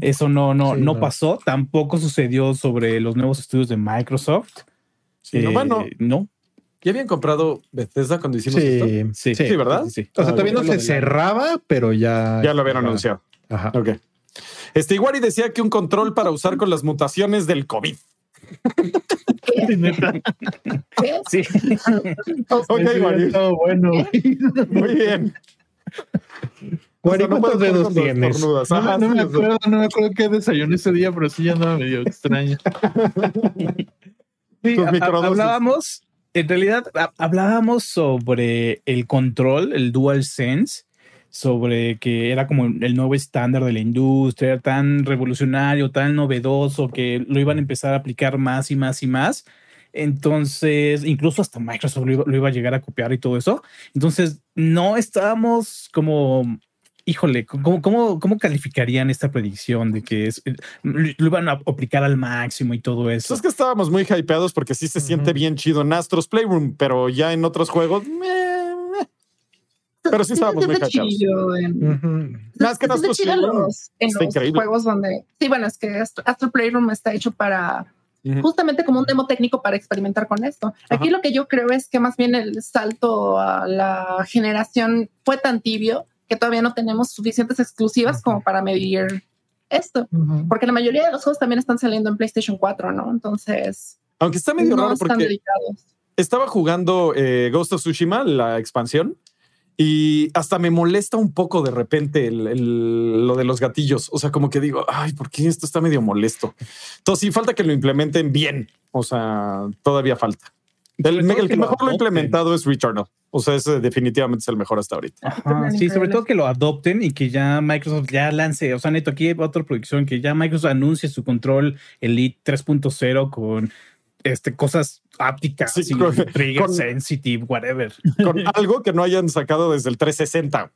Speaker 6: eso no, no,
Speaker 3: Sí,
Speaker 6: no,
Speaker 3: no.
Speaker 6: pasó. Tampoco sucedió sobre los nuevos estudios de Microsoft.
Speaker 2: Sí, no,
Speaker 6: Eh,
Speaker 2: bueno,
Speaker 6: no.
Speaker 2: ¿ya habían comprado Bethesda cuando hicimos esto?
Speaker 3: Sí,
Speaker 6: Sí,
Speaker 2: Sí, ¿verdad?
Speaker 6: Sí, sí.
Speaker 3: O sea, todavía no se cerraba, pero ya.
Speaker 2: Ya lo habían anunciado.
Speaker 3: Ajá.
Speaker 2: Ok. Este Iguari decía que un control para usar con las mutaciones del COVID.
Speaker 4: Sí, neta.
Speaker 5: ¿Qué?
Speaker 6: Sí.
Speaker 5: O sea,
Speaker 2: Ok,
Speaker 4: Ese
Speaker 2: Wari.
Speaker 4: hubiera estado bueno.
Speaker 2: Muy bien.
Speaker 3: Wari,
Speaker 2: O sea, no
Speaker 3: ¿cuántos dedos tienes?
Speaker 2: estornudas.
Speaker 4: No,
Speaker 2: Ajá,
Speaker 4: me- no me
Speaker 2: sí,
Speaker 4: acuerdo, no me acuerdo qué desayuné ese día, pero sí ya andaba medio extraño.
Speaker 6: Sí, hablábamos, en realidad ha- hablábamos sobre el control, el Dual Sense, sobre que era como el nuevo estándar de la industria, era tan revolucionario, tan novedoso, que lo iban a empezar a aplicar más y más y más. Entonces, incluso hasta Microsoft lo iba, lo iba a llegar a copiar y todo eso. Entonces, no estábamos como, híjole, ¿cómo, cómo, cómo calificarían esta predicción de que es, lo iban a aplicar al máximo y todo eso?
Speaker 2: Pues es que estábamos muy hypeados porque sí se siente bien chido en Astros Playroom, pero ya en otros juegos. meh. Pero sí estábamos muy
Speaker 5: chido en-.
Speaker 2: Más que
Speaker 5: en los, en
Speaker 2: está
Speaker 5: los
Speaker 2: increíble.
Speaker 5: juegos donde. Sí, bueno, es que Astro, Astro Playroom está hecho para justamente como un demo técnico para experimentar con esto. Aquí lo que yo creo es que más bien el salto a la generación fue tan tibio que todavía no tenemos suficientes exclusivas como para medir esto. Porque la mayoría de los juegos también están saliendo en PlayStation 4, ¿no? Entonces,
Speaker 2: Aunque está medio
Speaker 5: no
Speaker 2: raro
Speaker 5: están
Speaker 2: porque
Speaker 5: dedicados.
Speaker 2: estaba jugando eh, Ghost of Tsushima, la expansión, y hasta me molesta un poco de repente el- el- lo de los gatillos. O sea, como que digo, ay, ¿por qué esto está medio molesto? Entonces, sí, falta que lo implementen bien. O sea, todavía falta. El, que
Speaker 6: que lo
Speaker 2: mejor lo ha implementado es Returnal. O sea, ese definitivamente es el mejor hasta ahorita.
Speaker 6: Ajá, sí, sobre todo que lo adopten y que ya Microsoft ya lance, o sea, neto, aquí hay otra producción, que ya Microsoft anuncie su control Elite 3.0 con este, cosas ápticas,
Speaker 2: Sí, con-
Speaker 6: trigger
Speaker 2: con-
Speaker 6: sensitive, whatever.
Speaker 2: Con algo que no hayan sacado desde el 360.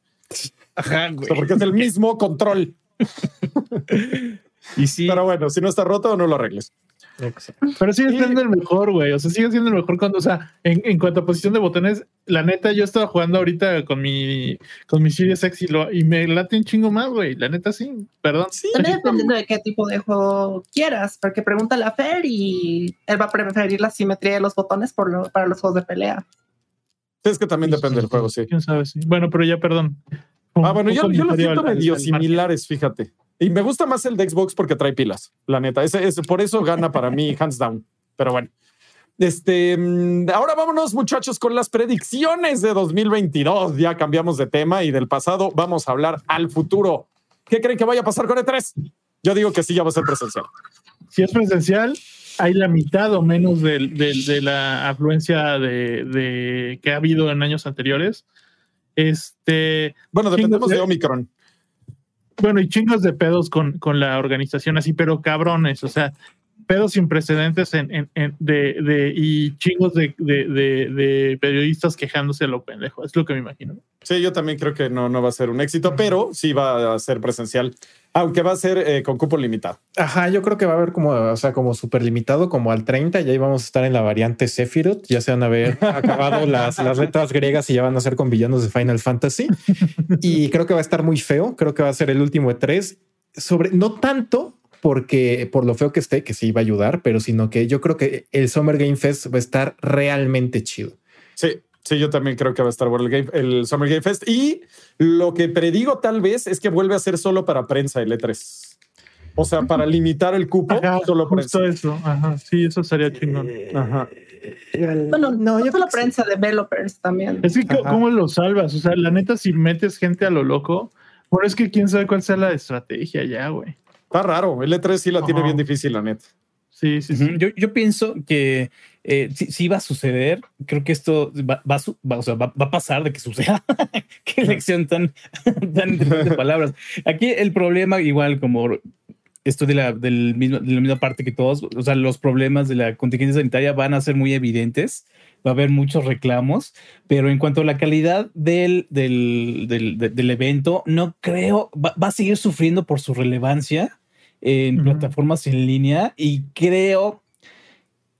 Speaker 6: Ajá,
Speaker 2: O
Speaker 6: güey.
Speaker 2: sea, porque es el mismo control.
Speaker 6: Y sí,
Speaker 2: Pero bueno, si no está roto, no lo arregles.
Speaker 4: Pero sigue
Speaker 2: Sí.
Speaker 4: siendo el mejor, güey. O sea, sigue siendo el mejor cuando, o sea, en, en cuanto a posición de botones, la neta, yo estaba jugando ahorita con mi, con mi Series X y, lo, y me late un chingo más, güey. La neta, sí. Perdón.
Speaker 2: Sí,
Speaker 5: También dependiendo de qué tipo de juego quieras, porque pregunta a Fer y él va a preferir la simetría de los botones por lo- para los juegos de pelea.
Speaker 2: es que también depende del juego, sí.
Speaker 4: ¿Quién sabe? Sí. Bueno, pero ya, perdón.
Speaker 2: Ah, bueno, yo, yo siento
Speaker 4: al-
Speaker 2: medio
Speaker 4: al
Speaker 2: similares, fíjate. Y me gusta más el de Xbox porque trae pilas, la neta. Ese, ese- por eso gana para mí, hands down. Pero bueno. Este, mm, ahora vámonos, muchachos, con las predicciones de 2022. Ya cambiamos de tema y del pasado vamos a hablar al futuro. ¿Qué creen que vaya a pasar con E3? Yo digo que sí, ya va a ser presencial.
Speaker 4: si es presencial, hay la mitad o menos del- del- de, la afluencia de, de- que ha habido en años anteriores. Este,
Speaker 2: Bueno, dependemos de. Omicron.
Speaker 4: bueno, y chingos de pedos con, con la organización así, pero cabrones, o sea, pedos sin precedentes en, en- en- de, de- y chingos de, de- de- de periodistas quejándose a lo pendejo. Es lo que me imagino.
Speaker 2: Sí, yo también creo que no, no va a ser un éxito, pero sí va a ser presencial, aunque va a ser eh, con cupo limitado.
Speaker 3: Ajá, yo creo que va a haber como, o sea, como súper limitado, como al 30, y ahí vamos a estar en la variante Sephiroth. Ya se van a haber acabado las, las letras griegas y ya van a ser con villanos de Final Fantasy. Y creo que va a estar muy feo. Creo que va a ser el último de tres. Sobre, no tanto porque por lo feo que esté, que sí va a ayudar, pero sino que yo creo que el Summer Game Fest va a estar realmente chido.
Speaker 2: Sí, sí, yo también creo que va a estar bueno el, Game- el Summer Game Fest. Y lo que predigo tal vez es que vuelve a ser solo para prensa el E3. O sea, para limitar el cupo,
Speaker 4: Ajá,
Speaker 2: solo
Speaker 4: justo
Speaker 2: prensa.
Speaker 4: eso. Ajá, sí, eso sería chingón.
Speaker 2: Ajá.
Speaker 5: Bueno, no,
Speaker 3: yo
Speaker 5: solo
Speaker 3: que sí.
Speaker 5: prensa, developers también.
Speaker 4: Es que,
Speaker 3: Ajá.
Speaker 4: ¿cómo lo salvas? O sea, la neta, si metes gente a lo loco, bueno, es que quién sabe cuál sea la estrategia ya, güey.
Speaker 2: Está raro. El E3 sí la tiene bien difícil, la neta.
Speaker 4: Sí, sí, sí.
Speaker 6: Yo, yo pienso que eh, sí, sí va a suceder. Creo que esto va, va va- o sea, va- va a pasar de que suceda. Qué elección tan, tan de palabras. Aquí el problema, igual como esto de la, del mismo, de la misma parte que todos, o sea, los problemas de la contingencia sanitaria van a ser muy evidentes. Va a haber muchos reclamos, pero en cuanto a la calidad del, del, del, de- del evento, no creo, va, va a seguir sufriendo por su relevancia en plataformas en línea y creo,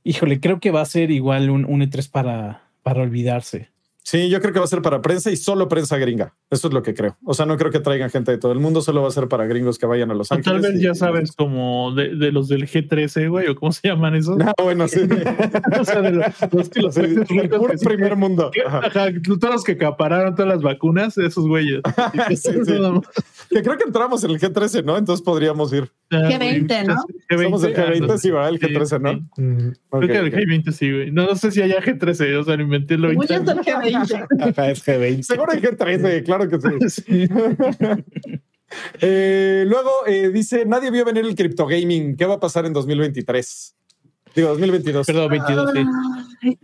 Speaker 6: híjole, creo que va a ser igual un, un E3 para, para olvidarse.
Speaker 2: Sí, yo creo que va a ser para prensa y solo prensa gringa. Eso es lo que creo. O sea, no creo que traigan gente de todo el mundo, solo va a ser para gringos que vayan a Los
Speaker 4: O
Speaker 2: Ángeles.
Speaker 4: tal vez
Speaker 2: y-
Speaker 4: ya sabes, como de, de los del G13, güey, o cómo se llaman esos.
Speaker 2: Ah, bueno, sí.
Speaker 4: o sea, de los, los que los
Speaker 2: Sí, el
Speaker 4: que
Speaker 2: primer mundo. Ajá.
Speaker 4: ajá, todos los que acapararon todas las vacunas, esos güeyes.
Speaker 2: Sí, sí. Que creo que entramos en el G13, ¿no? Entonces podríamos ir.
Speaker 5: G20, ¿no?
Speaker 4: G20,
Speaker 2: Somos el G20,
Speaker 4: ah,
Speaker 2: sí, va, el
Speaker 4: sí,
Speaker 2: G13, ¿no?
Speaker 4: sí.
Speaker 3: Mm,
Speaker 4: Creo que el
Speaker 2: ok.
Speaker 4: G20 sí, güey. No, no sé si haya G13, o sea, lo inventé lo
Speaker 5: el G20.
Speaker 3: Ajá, es G20.
Speaker 2: Seguro el G13, claro que sí.
Speaker 4: Sí.
Speaker 2: Eh, luego eh, dice, nadie vio venir el cripto gaming. ¿Qué va a pasar en 2023? Digo, 2022.
Speaker 6: Perdón, 22, sí.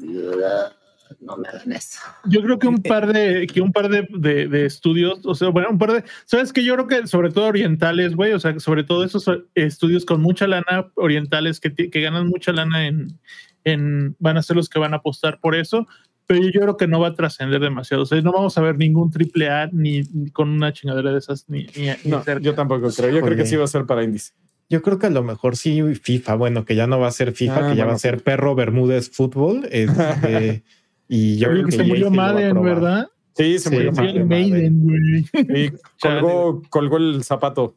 Speaker 5: No me hagan eso.
Speaker 4: Yo creo que un par de, que un par de, de- de estudios, o sea, bueno, un par de, sabes que yo creo que sobre todo orientales, güey, o sea, sobre todo esos estudios con mucha lana orientales que, que ganan mucha lana en, en, van a ser los que van a apostar por eso, pero yo creo que no va a trascender demasiado, o sea, no vamos a ver ningún triple A ni, ni con una chingadera de esas ni, ni, ni
Speaker 2: No,
Speaker 4: cerca.
Speaker 2: yo tampoco creo. Yo creo que sí va a ser para indies.
Speaker 3: Yo creo que a lo mejor sí FIFA, bueno, que ya no va a ser FIFA,
Speaker 2: Ah,
Speaker 3: que ya
Speaker 2: bueno,
Speaker 3: va a ser Perro Bermúdez Fútbol. este, y yo
Speaker 4: Oye,
Speaker 3: creo
Speaker 4: que
Speaker 3: que
Speaker 4: se murió Madden. ¿verdad?
Speaker 2: Sí, se
Speaker 3: Sí,
Speaker 2: murió.
Speaker 4: El Maiden, güey.
Speaker 2: Y colgó, colgó el zapato.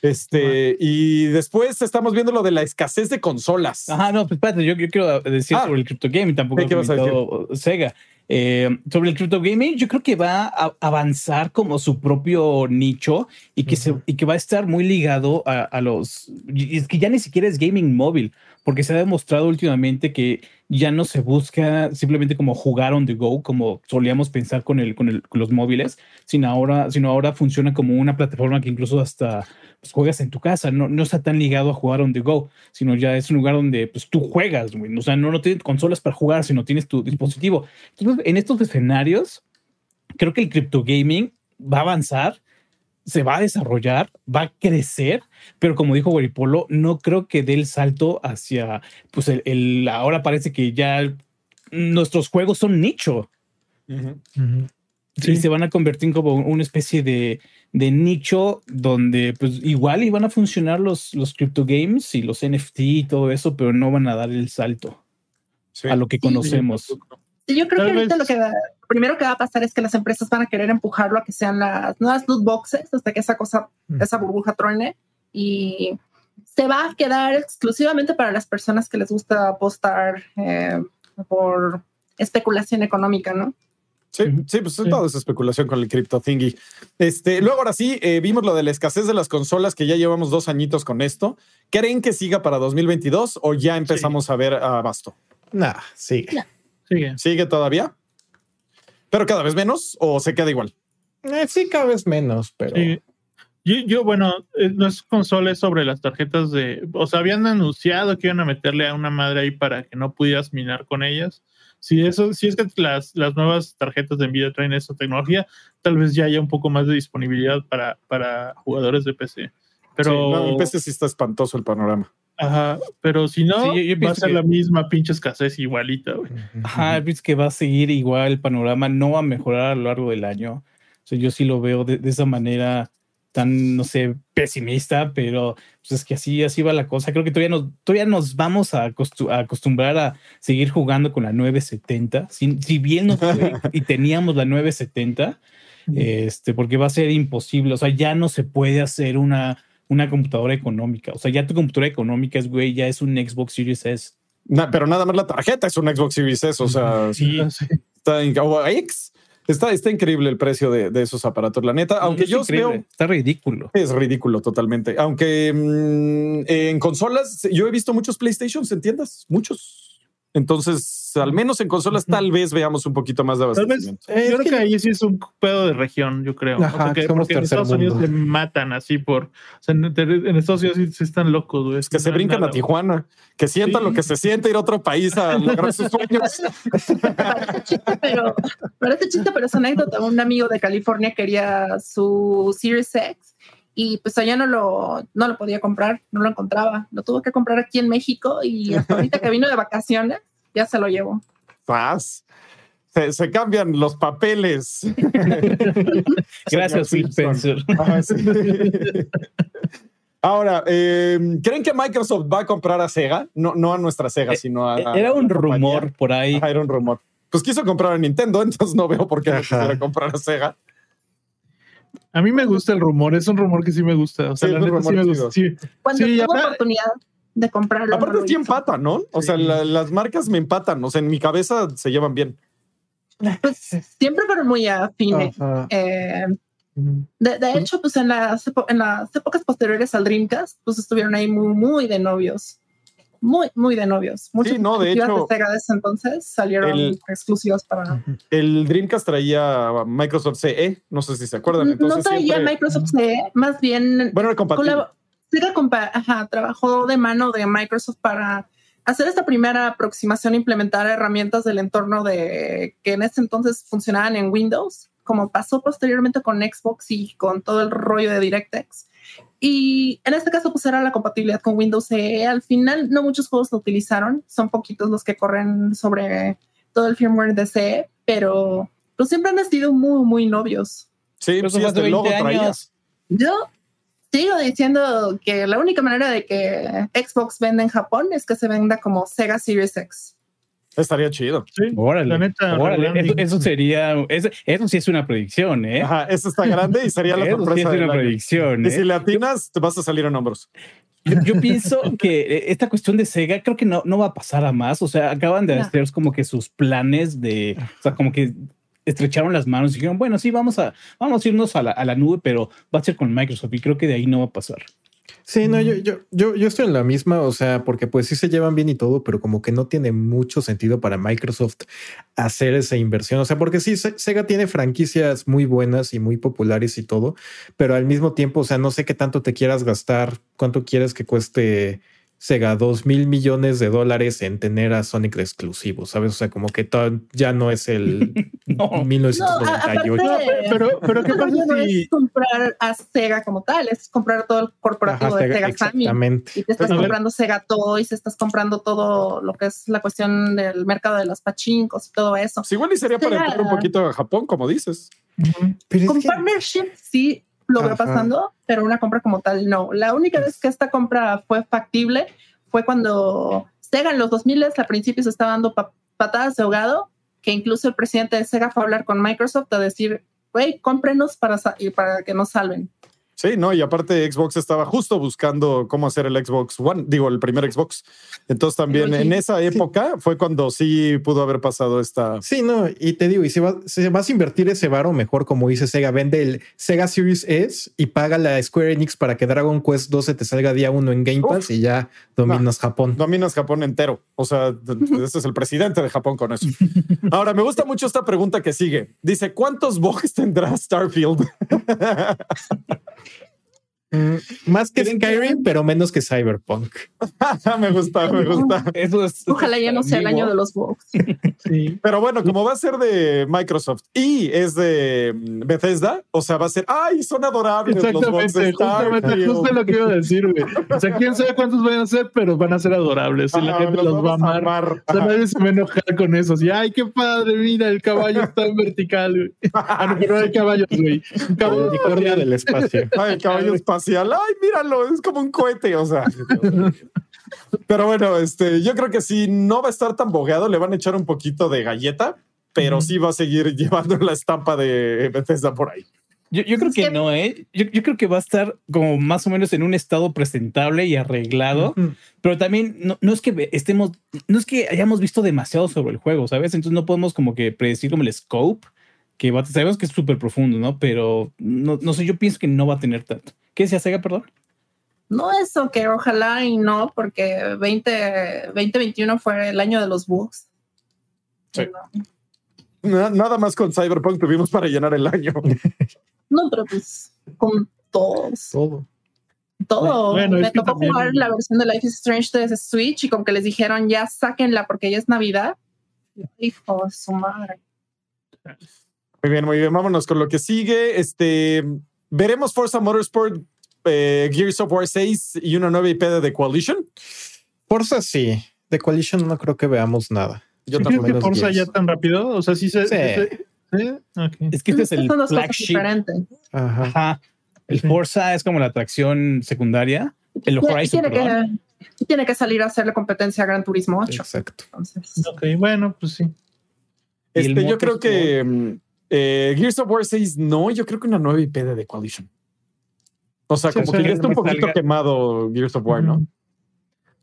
Speaker 2: Este, y después estamos viendo lo de la escasez de consolas.
Speaker 6: Ajá, no, pues espérate, yo, yo quiero decir
Speaker 2: Ah.
Speaker 6: sobre el crypto gaming, tampoco
Speaker 2: ¿Qué ibas a
Speaker 6: comentado Sega. Eh, sobre el crypto gaming, yo creo que va a avanzar como su propio nicho y que, se, y que va a estar muy ligado a, a los. y Es que ya ni siquiera es gaming móvil, porque se ha demostrado últimamente que ya no se busca simplemente como jugar on the go, como solíamos pensar con, el, con, los móviles, sino ahora, sino ahora funciona como una plataforma que incluso hasta pues, juegas en tu casa, no, no está tan ligado a jugar on the go, sino ya es un lugar donde pues, tú juegas. O sea, no, no tienes consolas para jugar, sino tienes tu dispositivo. Entonces, en estos escenarios, creo que el crypto gaming va a avanzar, se va a desarrollar, va a crecer, pero como dijo Guaripolo, no creo que dé el salto hacia, pues el, el- ahora parece que ya nuestros juegos son nicho. Y se van a convertir como una especie de, de nicho donde pues igual iban a funcionar los, los crypto games y los NFT y todo eso, pero no van a dar el salto
Speaker 2: Sí.
Speaker 6: a lo que conocemos.
Speaker 5: Sí, yo creo
Speaker 4: Tal
Speaker 5: que ahorita
Speaker 4: vez-
Speaker 5: lo que va- primero que va a pasar es que las empresas van a querer empujarlo a que sean las nuevas loot boxes hasta que esa cosa,
Speaker 3: Mm.
Speaker 5: esa burbuja truene y se va a quedar exclusivamente para las personas que les gusta apostar eh, por especulación económica, ¿no?
Speaker 2: Sí, sí, pues
Speaker 4: Sí.
Speaker 2: toda esa especulación con el crypto thingy. Este, luego ahora sí, eh, vimos lo de la escasez de las consolas, que ya llevamos dos añitos con esto. ¿Creen que siga para 2022 o ya empezamos a ver abasto?
Speaker 3: Nah, sigue.
Speaker 4: Sigue.
Speaker 2: ¿Sigue todavía? ¿Pero cada vez menos o se queda igual?
Speaker 3: Eh, sí, cada vez menos, pero
Speaker 4: Sí. Yo, yo, bueno, eh, no es consola, es sobre las tarjetas de. O sea, habían anunciado que iban a meterle a una madre ahí para que no pudieras minar con ellas. Si eso, si es que las, las nuevas tarjetas de Nvidia traen esa tecnología, tal vez ya haya un poco más de disponibilidad para, para jugadores de PC. Pero,
Speaker 2: Sí, no, en PC sí está espantoso el panorama.
Speaker 4: Ajá, pero si no,
Speaker 6: Sí, yo- yo
Speaker 4: va a ser
Speaker 6: que-
Speaker 4: la misma pinche escasez igualita, güey.
Speaker 6: Ajá, es que va a seguir igual el panorama, no va a mejorar a lo largo del año. O sea, yo sí lo veo de, de esa manera tan, no sé, pesimista, pero pues es que así, así va la cosa. Creo que todavía nos, todavía nos vamos a, acostu- a acostumbrar a seguir jugando con la 970. Si, si bien no fue y teníamos la 970, este, porque va a ser imposible. O sea, ya no se puede hacer una, una computadora económica. O sea, ya tu computadora económica es, güey, ya es un Xbox Series S.
Speaker 2: Na- pero nada más la tarjeta es un Xbox Series S, o sea,
Speaker 6: Sí,
Speaker 4: Sí.
Speaker 2: está, o X. Está, está increíble el precio de, de esos aparatos, la neta. Aunque
Speaker 6: es
Speaker 2: yo
Speaker 6: increíble,
Speaker 2: veo
Speaker 6: Está ridículo.
Speaker 2: Es ridículo totalmente. Aunque mm, en consolas, yo he visto muchos PlayStations en tiendas, muchos. Entonces, al menos en consolas, tal vez veamos un poquito más de
Speaker 4: Tal vez,
Speaker 2: abastecimiento.
Speaker 3: Eh,
Speaker 4: yo creo que,
Speaker 3: que-
Speaker 4: ahí sí es un pedo de región, yo creo.
Speaker 3: Ajá,
Speaker 4: o sea, que,
Speaker 3: somos
Speaker 4: porque en Estados Unidos se matan así por. O sea, en, en Estados Unidos sí, sí están locos, güey.
Speaker 2: Es que se
Speaker 4: No,
Speaker 2: brincan
Speaker 4: nada,
Speaker 2: a Tijuana, que sientan
Speaker 4: Sí.
Speaker 2: lo que se siente ir a otro país a lograr sus sueños.
Speaker 5: Parece chiste, pero parece chiste, pero es anécdota. Un amigo de California quería su Series X y pues allá no lo, no lo podía comprar, no lo encontraba. Lo tuvo que comprar aquí en México y hasta ahorita que vino de vacaciones ya se lo llevó.
Speaker 2: Paz. Se, se cambian los papeles.
Speaker 6: Gracias, Phil. Spencer.
Speaker 2: Sí. Ahora, eh, ¿creen que Microsoft va a comprar a Sega? No, no a nuestra Sega,
Speaker 6: Eh,
Speaker 2: sino a. a
Speaker 6: Era un
Speaker 2: compañía.
Speaker 6: rumor por ahí.
Speaker 2: Ajá, era un rumor. Pues quiso comprar a Nintendo, entonces no veo por qué no quisiera comprar a Sega.
Speaker 4: A mí me gusta el rumor, es un rumor que sí me gusta. O sea,
Speaker 2: Sí,
Speaker 4: la neta sí me gusta. Sí.
Speaker 5: Cuando
Speaker 4: Sí, aparte-
Speaker 5: oportunidad de comprarlo.
Speaker 2: Aparte
Speaker 5: no hizo.
Speaker 2: empatan, ¿no? O sea,
Speaker 4: Sí.
Speaker 2: la- las marcas me empatan. O sea, en mi cabeza se llevan bien.
Speaker 5: Pues siempre fueron muy afines. Eh, de, de hecho, pues en las, epo- en las épocas posteriores al Dreamcast, pues estuvieron ahí muy, muy de novios. Muy, muy de novios. Muchas
Speaker 2: Sí, no, de hecho,
Speaker 5: Sega de ese entonces salieron
Speaker 2: el-
Speaker 5: exclusivas para.
Speaker 2: El Dreamcast traía Microsoft CE, no sé si se acuerdan.
Speaker 5: no
Speaker 2: Entonces
Speaker 5: traía
Speaker 2: siempre-
Speaker 5: Microsoft CE, más bien
Speaker 2: Bueno, era compatible.
Speaker 5: Sega compa- ajá, trabajó de mano de Microsoft para hacer esta primera aproximación, implementar herramientas del entorno de que en ese entonces funcionaban en Windows, como pasó posteriormente con Xbox y con todo el rollo de DirectX. Y en este caso, pues era la compatibilidad con Windows CE. Al final, no muchos juegos lo utilizaron, son poquitos los que corren sobre todo el firmware de CE, pero pues siempre han sido muy, muy novios.
Speaker 2: Sí,
Speaker 6: Pero
Speaker 2: sí,
Speaker 6: eso
Speaker 2: hasta logo
Speaker 6: 20
Speaker 2: traía.
Speaker 6: años.
Speaker 5: Yo sigo diciendo que la única manera de que Xbox venda en Japón es que se venda como Sega Series X.
Speaker 2: Estaría chido.
Speaker 4: Sí,
Speaker 6: Órale,
Speaker 4: la neta,
Speaker 6: órale, eso, eso sería, eso, eso sí es una predicción, ¿eh?
Speaker 2: Ajá, eso está grande y sería la
Speaker 6: Eso sí
Speaker 2: sorpresa
Speaker 6: es
Speaker 2: del
Speaker 6: una predicción.
Speaker 2: Y
Speaker 6: ¿eh?
Speaker 2: si le atinas, te vas a salir en hombros.
Speaker 6: Yo, yo pienso que eh, esta cuestión de Sega creo que no, no va a pasar a más. O sea, acaban de
Speaker 5: No.
Speaker 6: hacer como que sus planes de, o sea, como que estrecharon las manos y dijeron, bueno, sí, vamos a, vamos a irnos a la, a la nube, pero va a ser con Microsoft y creo que de ahí no va a pasar.
Speaker 3: Sí, no, yo, yo, yo, yo estoy en la misma, o sea, porque pues sí se llevan bien y todo, pero como que no tiene mucho sentido para Microsoft hacer esa inversión. O sea, porque sí, Se- Sega tiene franquicias muy buenas y muy populares y todo, pero al mismo tiempo, o sea, no sé qué tanto te quieras gastar, cuánto quieres que cueste Sega, dos mil millones de dólares en tener a Sonic de exclusivo, ¿sabes? O sea, como que ya no es el
Speaker 6: No.
Speaker 5: No, a-
Speaker 3: 1998.
Speaker 5: aparte,
Speaker 4: Pero, pero ¿qué
Speaker 5: no,
Speaker 4: pasa
Speaker 5: no
Speaker 4: si
Speaker 5: es comprar a Sega como tal, es comprar todo el corporativo
Speaker 3: Ajá,
Speaker 5: de
Speaker 3: Sega,
Speaker 5: Sega Family.
Speaker 3: exactamente.
Speaker 5: Y te estás comprando Sega Toys, estás comprando todo lo que es la cuestión del mercado de los pachincos y todo eso.
Speaker 2: Pues igual y sería para entrar un poquito a Japón, como dices.
Speaker 3: Pero es
Speaker 5: Con
Speaker 3: que-
Speaker 5: partnership sí lo veo pasando, pero una compra como tal no. La única vez que esta compra fue factible fue cuando Sega en los 2000 al principio se estaba dando pa- patadas de ahogado, que incluso el presidente de Sega fue a hablar con Microsoft a decir, güey, cómprenos para, sa- y para que nos salven.
Speaker 2: Sí, no, y aparte Xbox estaba justo buscando cómo hacer el Xbox One, digo, el primer Xbox. Entonces también en esa época fue cuando sí pudo haber pasado esta...
Speaker 3: Sí, no, y te digo, y si, vas- si vas a invertir ese varo, mejor como dice Sega, vende el Sega Series S y paga la Square Enix para que Dragon Quest 12 te salga día uno en Game Pass
Speaker 2: Uf.
Speaker 3: y ya dominas Japón.
Speaker 2: Dominas Japón entero. O sea, ese es el presidente de Japón con eso. Ahora, me gusta mucho esta pregunta que sigue. Dice, ¿cuántos bugs tendrá Starfield?
Speaker 3: Mm, más que Skyrim, pero menos que Cyberpunk.
Speaker 2: me gusta, me gusta.
Speaker 6: Eso es,
Speaker 5: Ojalá ya no sea el año de los bugs.
Speaker 4: sí.
Speaker 2: Pero bueno, como va a ser de Microsoft y es de mm, Bethesda, o sea, va a ser, ay, son adorables los bugs de
Speaker 4: Exactamente, justamente, justo lo que iba a decir, güey. O sea, quién sabe cuántos van a ser, pero van a ser adorables y la gente los va a amar. O sea,
Speaker 2: Ajá.
Speaker 4: nadie se va a enojar con eso. Así, ay, qué padre, mira, el caballo está en vertical, güey. Ah, no, pero no hay caballos, güey. Un
Speaker 3: El
Speaker 4: caballo
Speaker 3: unicornio del espacio.
Speaker 2: Ay, el caballo espacial. Ay, míralo, es como un cohete. O sea, pero bueno, este, yo creo que si no va a estar tan bogeado, le van a echar un poquito de galleta, pero sí va a seguir llevando la estampa de Bethesda por ahí.
Speaker 6: Yo, yo creo que no, ¿eh? Yo, yo creo que va a estar como más o menos en un estado presentable y arreglado,
Speaker 3: Ujú.
Speaker 6: pero también no, no es que estemos, no es que hayamos visto demasiado sobre el juego, ¿sabes? Entonces no podemos como que predecir como el scope, que va, sabemos que es súper profundo, ¿no? Pero no, no sé, yo pienso que no va a tener tanto. ¿Qué decía Sega, perdón?
Speaker 5: No eso, que ojalá y no, porque 20, 2021 fue el año de los bugs.
Speaker 2: Sí.
Speaker 5: No,
Speaker 2: Nada más con Cyberpunk tuvimos para llenar el año.
Speaker 5: no, pero pues con todos.
Speaker 3: Todo.
Speaker 5: todo.
Speaker 4: Bueno,
Speaker 5: Me
Speaker 4: que
Speaker 5: tocó
Speaker 4: también-
Speaker 5: jugar la versión de Life is Strange de Switch y como que les dijeron ya sáquenla porque ya es Navidad. Hijo de su madre.
Speaker 2: Muy bien, muy bien. Vámonos con lo que sigue. Este veremos Forza Motorsport, eh, Gears of War 6 y una nueva IP de The Coalition.
Speaker 3: Forza sí. De Coalition no creo que veamos nada.
Speaker 2: Yo
Speaker 4: ¿Sí
Speaker 2: tampoco.
Speaker 4: que Forza
Speaker 3: Gears.
Speaker 4: ya tan rápido? O sea, sí se.
Speaker 3: Sí.
Speaker 4: Ok.
Speaker 6: Es que este es el flagship.
Speaker 3: Ajá.
Speaker 6: Ajá. El. Forza es como la atracción secundaria. El Horizon,
Speaker 5: tiene, que, y tiene que salir a hacerle competencia a Gran Turismo 8.
Speaker 3: Exacto.
Speaker 5: Entonces,
Speaker 4: Ok, bueno, pues sí.
Speaker 2: Este, yo creo que mm, eh, Gears of War 6, no, yo creo que una nueva IP de The Coalition. O sea,
Speaker 4: Sí,
Speaker 2: como
Speaker 4: o sea,
Speaker 2: que ya está un poquito
Speaker 6: salga-
Speaker 2: quemado Gears of War, ¿no?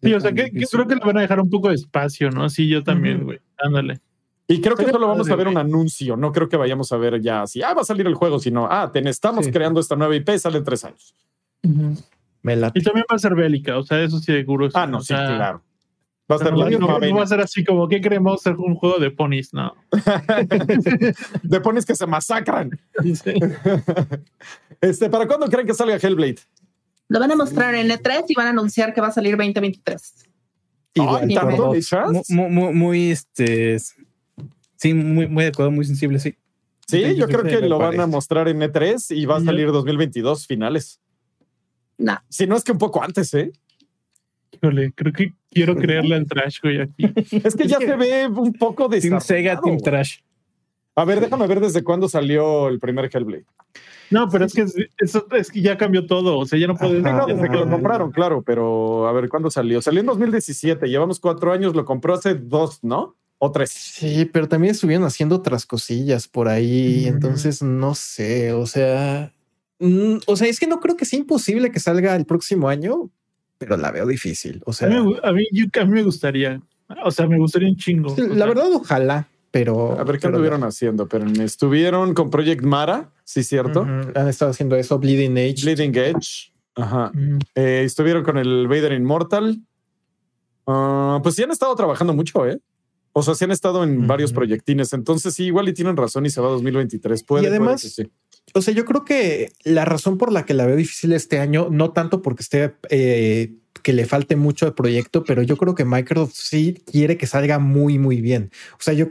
Speaker 4: Sí, o sea, que, que creo que le van a dejar un poco de espacio, ¿no? Sí, yo también, güey. Ándale.
Speaker 2: Y creo que solo vamos a ver un anuncio. No creo que vayamos a ver ya así, ah, va a salir el juego, sino, ah, ten, estamos
Speaker 3: Sí.
Speaker 2: creando esta nueva IP, sale en tres años.
Speaker 3: Me late.
Speaker 4: Y también va a ser bélica, o sea, eso sí seguro.
Speaker 2: Ah, no,
Speaker 4: o
Speaker 2: sí,
Speaker 4: sea,
Speaker 2: claro. Va a ser
Speaker 4: no,
Speaker 2: la
Speaker 4: no-
Speaker 2: misma
Speaker 4: no
Speaker 2: vena.
Speaker 4: va a ser así como, ¿qué queremos? Ser un juego de ponis, no.
Speaker 2: De ponis que se masacran. Este, ¿para cuándo creen que salga Hellblade?
Speaker 5: lo van a mostrar en E3 y van a anunciar que va a salir 2023.
Speaker 3: Igual
Speaker 2: Ay,
Speaker 3: por
Speaker 2: ¿tardó
Speaker 3: dos.
Speaker 2: muchas?
Speaker 6: Mu- mu- mu- muy, este. Sí, muy, muy adecuado, muy sensible, sí.
Speaker 2: Sí, yo creo que lo van a mostrar en E3 y va a salir 2022 finales.
Speaker 5: No,
Speaker 2: Si no es que un poco antes, ¿eh?
Speaker 4: Híjole, creo que quiero creerle al trash, güey, aquí.
Speaker 2: Es que ya se ve un poco de
Speaker 6: Team Sega, Team Trash.
Speaker 2: A ver, déjame ver desde cuándo salió el primer Hellblade.
Speaker 4: No, pero es que es- eso es que ya cambió todo. O sea, ya no puedes.
Speaker 3: Ajá.
Speaker 2: No, desde que lo compraron, claro, pero a ver, ¿cuándo salió? Salió en 2017, llevamos cuatro años, lo compró hace dos, ¿no? o tres.
Speaker 3: Sí, pero también estuvieron haciendo otras cosillas por ahí. Entonces, no sé. O sea, mm, o sea, es que no creo que sea imposible que salga el próximo año, pero la veo difícil. O
Speaker 4: A
Speaker 3: sea,
Speaker 4: mí, me gu- a mí, yo- a mí me gustaría. O sea, me gustaría un chingo. O
Speaker 3: la
Speaker 4: sea,
Speaker 3: verdad, ojalá, pero
Speaker 2: A ver qué anduvieron haciendo, pero estuvieron con Project Mara, sí, cierto.
Speaker 3: Han estado haciendo eso, Bleeding Age.
Speaker 2: Bleeding Edge. Ajá. Eh, estuvieron con el Vader Immortal. Ah, pues sí han estado trabajando mucho, ¿eh? O sea, sí han estado en varios proyectines. Entonces, sí, igual y tienen razón y se va a 2023. Puede,
Speaker 3: Y además-
Speaker 2: puede que sí.
Speaker 3: O sea, yo creo que la razón por la que la veo difícil este año, no tanto porque esté eh, que le falte mucho de proyecto, pero yo creo que Microsoft sí quiere que salga muy, muy bien. O sea, yo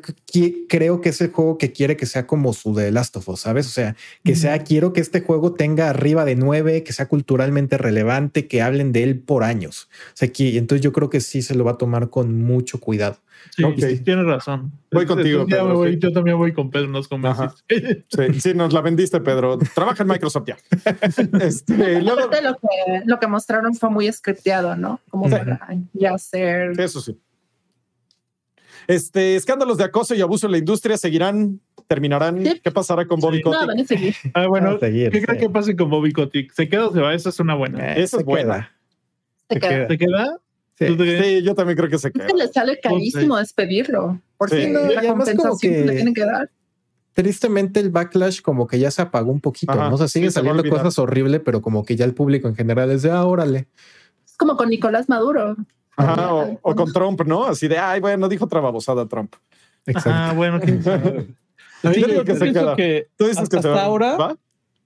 Speaker 3: creo que es el juego que quiere que sea como su The Last of Us, ¿sabes? O sea, que sea, quiero que este juego tenga arriba de nueve, que sea culturalmente relevante, que hablen de él por años. O sea, que entonces yo creo que sí se lo va a tomar con mucho cuidado.
Speaker 4: Sí,
Speaker 2: Ok.
Speaker 4: sí, tienes razón.
Speaker 2: Voy contigo,
Speaker 4: Entonces ya
Speaker 2: Pedro,
Speaker 4: me voy-
Speaker 2: sí.
Speaker 4: Yo también voy con Pedro, nos convenciste.
Speaker 2: Sí, sí, nos la vendiste, Pedro. Trabaja en Microsoft ya. Este, luego,
Speaker 5: lo que, lo que mostraron fue muy scripteado, ¿no? Como
Speaker 3: Sí.
Speaker 5: para ya hacer.
Speaker 2: eso sí. Este, escándalos de acoso y abuso en la industria seguirán, terminarán.
Speaker 5: Sí.
Speaker 2: ¿Qué pasará con Bobby
Speaker 4: Sí.
Speaker 2: Kotick?
Speaker 5: No, van a seguir.
Speaker 4: Ah, bueno,
Speaker 3: Vamos a seguir,
Speaker 4: ¿qué creen que pase con Bobby Kotick? ¿Se queda o se va? Esa es una buena.
Speaker 3: Eh,
Speaker 2: Esa es buena.
Speaker 3: queda.
Speaker 5: Se
Speaker 3: Se
Speaker 5: queda.
Speaker 3: queda.
Speaker 4: ¿Se queda?
Speaker 3: Sí.
Speaker 2: Yo también creo que se
Speaker 5: Es
Speaker 2: queda.
Speaker 5: que le sale carísimo despedirlo. Por
Speaker 2: Sí.
Speaker 5: si
Speaker 2: No,
Speaker 5: la compensación que
Speaker 3: que-
Speaker 5: le tienen que dar.
Speaker 3: Tristemente el backlash como que ya se apagó un poquito,
Speaker 2: Ajá,
Speaker 3: ¿no? O sea, siguen
Speaker 2: se
Speaker 3: saliendo cosas horribles, pero como que ya el público en general es de, ah, órale.
Speaker 5: Es como con Nicolás Maduro.
Speaker 2: Ajá, o, o con Trump, ¿no? Así de, ay, bueno, dijo otra babosada Trump.
Speaker 3: Exacto.
Speaker 4: Ah, bueno.
Speaker 2: Yo
Speaker 6: Sí,
Speaker 2: digo que se queda.
Speaker 6: que
Speaker 2: Tú dices
Speaker 6: hasta,
Speaker 2: que se
Speaker 6: hasta
Speaker 2: va.
Speaker 6: ahora,
Speaker 2: ¿Va?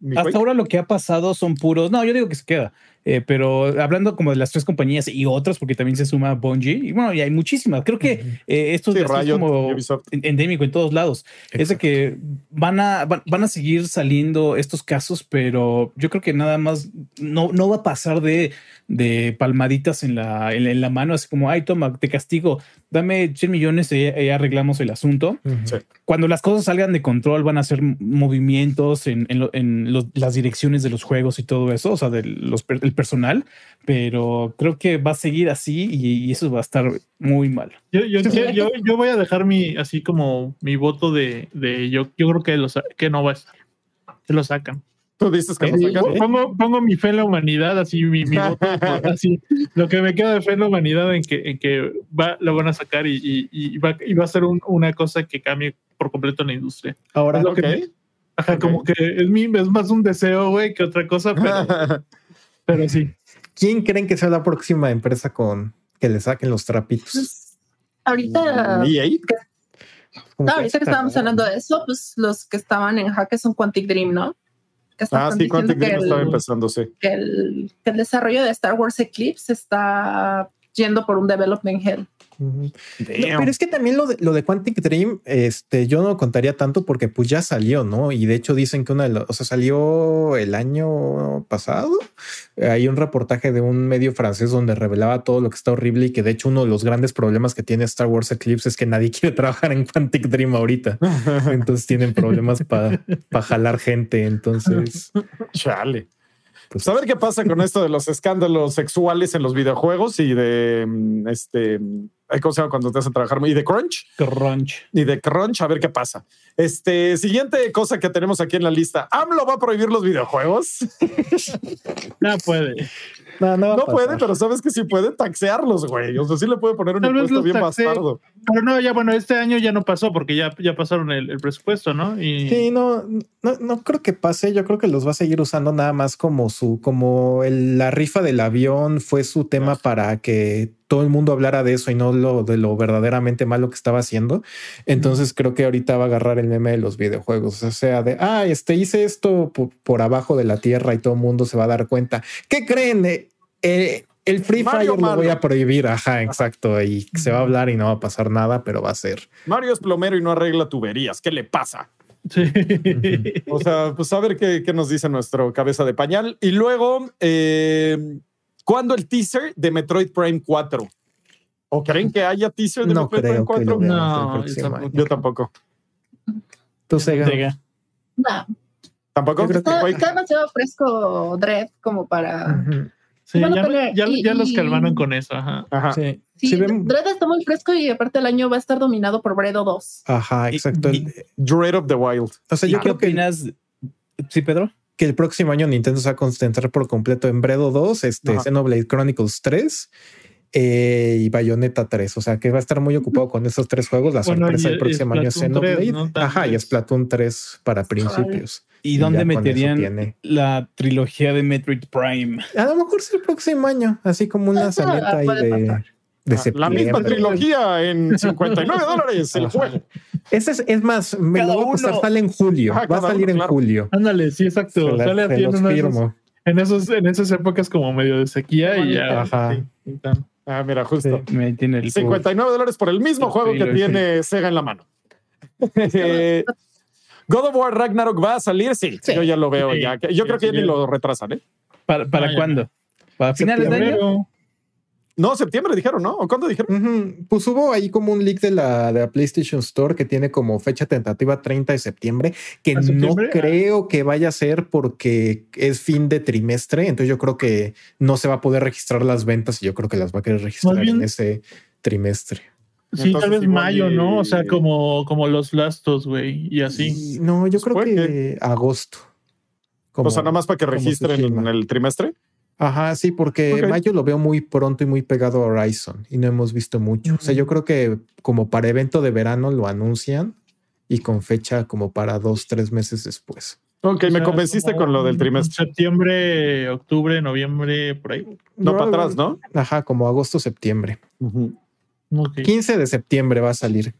Speaker 2: ¿Mi
Speaker 6: hasta ahora lo que ha pasado son puros. No, yo digo que se queda. Eh, pero hablando como de las tres compañías y otras, porque también se suma Bungie, y bueno, y hay muchísimas. Creo que eh, esto
Speaker 2: Sí,
Speaker 6: es como
Speaker 2: Ubisoft.
Speaker 6: endémico en todos lados. Es de que van a, van, van a seguir saliendo estos casos, pero yo creo que nada más no, no va a pasar de, de palmaditas en la, en, en la mano, así como, ay, toma, te castigo, dame 100 millones y arreglamos el asunto.
Speaker 2: Sí.
Speaker 6: Cuando las cosas salgan de control, van a hacer movimientos en, en lo- en los- las direcciones de los juegos y todo eso, o sea, del los, per- el personal, pero creo que va a seguir así y, y eso va a estar muy mal.
Speaker 4: Yo, yo, yo, yo- voy a dejar mi, así como mi voto de, de yo, yo creo que, lo, sa- que no va a estar. Que lo sacan.
Speaker 2: Tú dices que
Speaker 6: Sí,
Speaker 2: lo
Speaker 6: sí,
Speaker 2: sacan.
Speaker 6: sí.
Speaker 4: Pongo, pongo mi fe en la humanidad, así mi, mi voto, así. Lo que me queda de fe en la humanidad en que, en que va, lo van a sacar y, y, y va, y va a ser un- una cosa que cambie por completo la industria.
Speaker 3: Ahora,
Speaker 4: Es lo que- Ajá, como que es, mi, es más un deseo, güey, que otra cosa, pero, pero sí.
Speaker 3: ¿quién creen que sea la próxima empresa con que le saquen los trapitos?
Speaker 5: Pues, ahorita, no, ahorita que
Speaker 3: está
Speaker 5: estábamos hablando de eso, pues los que estaban en hack son Quantic Dream, ¿no? Que
Speaker 2: Ah, sí,
Speaker 5: que
Speaker 2: estaba
Speaker 5: el-
Speaker 2: empezando, sí.
Speaker 5: que el, que el desarrollo de Star Wars Eclipse está yendo por un development hell.
Speaker 3: No, pero es que también lo de, lo de Quantic Dream, este, yo no lo contaría tanto porque pues ya salió, ¿no? Y de hecho dicen que una de las, o sea, salió el año pasado. Hay un reportaje de un medio francés donde revelaba todo lo que está horrible y que de hecho uno de los grandes problemas que tiene Star Wars Eclipse es que nadie quiere trabajar en Quantic Dream ahorita. Entonces tienen problemas para jalar gente. Entonces,
Speaker 2: Chale.
Speaker 3: Pues
Speaker 2: a ver qué pasa con esto de los escándalos sexuales en los videojuegos y de mm, este, ¿cómo se llama cuando te hacen trabajar? Y de Crunch
Speaker 6: Crunch.
Speaker 2: y de Crunch, a ver qué pasa. Este siguiente cosa que tenemos aquí en la lista: AMLO va a prohibir los videojuegos.
Speaker 4: No puede.
Speaker 3: No, no,
Speaker 2: No puede, pero sabes que sí puede taxearlos, güey. O sea, sí le puede poner un
Speaker 4: Tal
Speaker 2: impuesto bien
Speaker 4: taxee.
Speaker 2: bastardo.
Speaker 4: Pero no, ya bueno, este año ya no pasó porque ya, ya pasaron el, el presupuesto, ¿no? Y
Speaker 3: Sí, no, no, no creo que pase. Yo creo que los va a seguir usando nada más como su, como el- la rifa del avión fue su tema para que todo el mundo hablara de eso y no lo de lo verdaderamente malo que estaba haciendo. Entonces creo que ahorita va a agarrar el meme de los videojuegos. O sea, de ah, este hice esto por, por abajo de la tierra y todo el mundo se va a dar cuenta. ¿Qué creen? Eh, eh, el Free
Speaker 2: Mario
Speaker 3: Fire lo voy a prohibir. Ajá, exacto. Y se va a hablar y no va a pasar nada, pero va a ser.
Speaker 2: Mario es plomero y no arregla tuberías. ¿Qué le pasa?
Speaker 4: sí.
Speaker 2: O sea, pues a ver qué, qué nos dice nuestro cabeza de pañal. Y luego, eh, ¿cuándo el teaser de Metroid Prime 4? ¿O creen que haya teaser de
Speaker 3: No
Speaker 2: Metroid
Speaker 3: creo
Speaker 2: Prime
Speaker 3: que
Speaker 2: 4?
Speaker 3: lo veamos
Speaker 4: No, yo
Speaker 3: año.
Speaker 2: Yo tampoco.
Speaker 3: Tú, Sega.
Speaker 6: Sega.
Speaker 5: No,
Speaker 2: ¿Tampoco?
Speaker 5: Está, está demasiado fresco Dread como para.
Speaker 4: Sí,
Speaker 5: Bueno,
Speaker 4: ya,
Speaker 5: pero-
Speaker 4: ya,
Speaker 5: y-
Speaker 4: ya los
Speaker 5: y-
Speaker 4: calmaron con eso. Ajá.
Speaker 2: Ajá.
Speaker 3: Sí,
Speaker 5: Sí,
Speaker 3: sí ven-
Speaker 5: Dread está muy fresco y aparte el año va a estar dominado por Bredo 2.
Speaker 3: Ajá, exacto.
Speaker 6: Y-
Speaker 2: Dread of the Wild.
Speaker 3: o sea,
Speaker 6: ¿Y
Speaker 3: yo
Speaker 6: qué
Speaker 3: creo que,
Speaker 6: opinas? Sí, Pedro.
Speaker 3: Que el próximo año Nintendo se va a concentrar por completo en Bredo 2, este,
Speaker 2: Ajá.
Speaker 3: Xenoblade Chronicles 3 eh, y Bayonetta 3. O sea, que va a estar muy ocupado con esos tres juegos. La
Speaker 4: Bueno,
Speaker 3: sorpresa el próximo año es
Speaker 4: Splatoon 3,
Speaker 3: Xenoblade.
Speaker 4: ¿no?
Speaker 3: Ajá, y. Splatoon 3 para principios.
Speaker 6: ¿Y
Speaker 3: Y
Speaker 6: dónde meterían la trilogía de Metroid Prime?
Speaker 3: A lo mejor es el próximo año, así como una
Speaker 5: Ah,
Speaker 3: salita ahí de. De
Speaker 2: La
Speaker 3: septiembre.
Speaker 2: misma trilogía en 59 dólares el juego.
Speaker 3: Ese es, es más, me
Speaker 6: Cada
Speaker 3: lo voy a
Speaker 6: uno.
Speaker 3: sale en julio.
Speaker 2: Ah,
Speaker 3: Va a salir
Speaker 2: uno,
Speaker 3: en
Speaker 2: claro.
Speaker 3: julio.
Speaker 4: Ándale, sí, exacto.
Speaker 3: Se la-
Speaker 4: Sale
Speaker 3: se
Speaker 4: así en, en esos, en esas épocas como medio de sequía y ya.
Speaker 3: Ajá.
Speaker 4: sí,
Speaker 2: Ah, mira, justo.
Speaker 6: Me tiene el
Speaker 2: 59 dólares por el mismo juego que tiene Sega en la mano. God of War Ragnarok va a salir, sí,
Speaker 5: Sí.
Speaker 2: yo ya lo veo
Speaker 4: Sí,
Speaker 2: ya. Yo
Speaker 4: sí,
Speaker 2: creo que ya
Speaker 4: sí,
Speaker 2: ni lo retrasan, ¿eh?
Speaker 6: ¿Para, para
Speaker 4: Ah,
Speaker 6: cuándo? ¿Para finales de año?
Speaker 2: No, septiembre dijeron, ¿no? ¿O cuándo dijeron?
Speaker 3: Pues hubo ahí como un leak de la, de la PlayStation Store que tiene como fecha tentativa 30 de septiembre, que
Speaker 4: ¿A
Speaker 3: no
Speaker 4: septiembre?
Speaker 3: creo que vaya a ser porque es fin de trimestre. Entonces yo creo que no se va a poder registrar las ventas y yo creo que las va a querer registrar
Speaker 4: bien-
Speaker 3: en ese trimestre.
Speaker 4: Sí,
Speaker 2: Entonces,
Speaker 4: tal vez mayo,
Speaker 2: y-
Speaker 4: ¿no? O sea, como, como los lastos, güey, y así.
Speaker 3: Y no, yo
Speaker 2: Pues
Speaker 3: creo que agosto. Como-
Speaker 2: o sea, nada más para que registren
Speaker 3: Tsushima.
Speaker 2: el trimestre.
Speaker 3: Ajá, sí, porque mayo lo veo muy pronto y muy pegado a Horizon y no hemos visto mucho. O sea, yo creo que como para evento de verano lo anuncian y con fecha como para dos, tres meses después.
Speaker 2: Ok,
Speaker 4: O
Speaker 2: me convenciste con lo del trimestre.
Speaker 4: Septiembre, octubre, noviembre, por ahí.
Speaker 2: No para atrás, ¿no?
Speaker 3: Ajá, como agosto, septiembre.
Speaker 4: Ok.
Speaker 3: 15 de septiembre va a salir.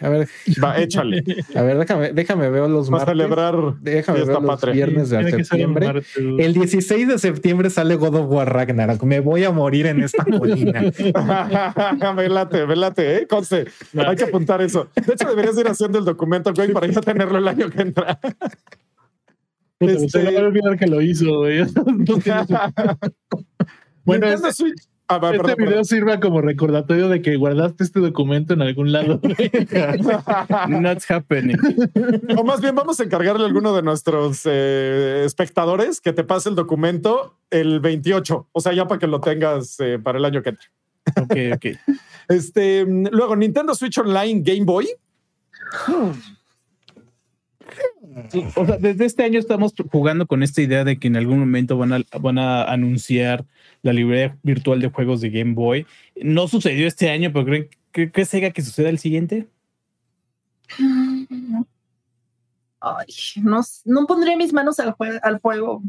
Speaker 3: A ver,
Speaker 2: Va, échale.
Speaker 3: a ver, déjame, déjame ver los
Speaker 2: Va a
Speaker 3: martes.
Speaker 2: celebrar
Speaker 3: Déjame ver los
Speaker 2: patria.
Speaker 3: viernes de septiembre. El 16 de septiembre sale God of War Ragnarok. Me voy a morir en esta colina.
Speaker 2: velate, velate, ¿eh? Conste. Hay que apuntar eso. De hecho, deberías ir haciendo el documento, güey, para ya tenerlo el año que entra. Este-
Speaker 4: Se le va a olvidar que lo hizo, güey. No tiene- Bueno,
Speaker 2: Nintendo
Speaker 4: este,
Speaker 2: Switch. Ah, va,
Speaker 4: este
Speaker 2: perdón,
Speaker 4: video
Speaker 2: perdón.
Speaker 4: sirva como recordatorio de que guardaste este documento en algún lado.
Speaker 6: Not happening.
Speaker 2: O más bien vamos a encargarle a alguno de nuestros eh, espectadores que te pase el documento el 28. O sea, ya para que lo tengas eh, para el año que entra.
Speaker 6: Ok, ok.
Speaker 2: Este, luego, Nintendo Switch Online Game Boy.
Speaker 6: O sea, desde este año estamos jugando con esta idea de que en algún momento van a, van a anunciar la librería virtual de juegos de Game Boy. No sucedió este año, pero ¿creen que, que Sega que suceda el siguiente?
Speaker 5: Ay, no, no pondría mis manos al, jue- al fuego.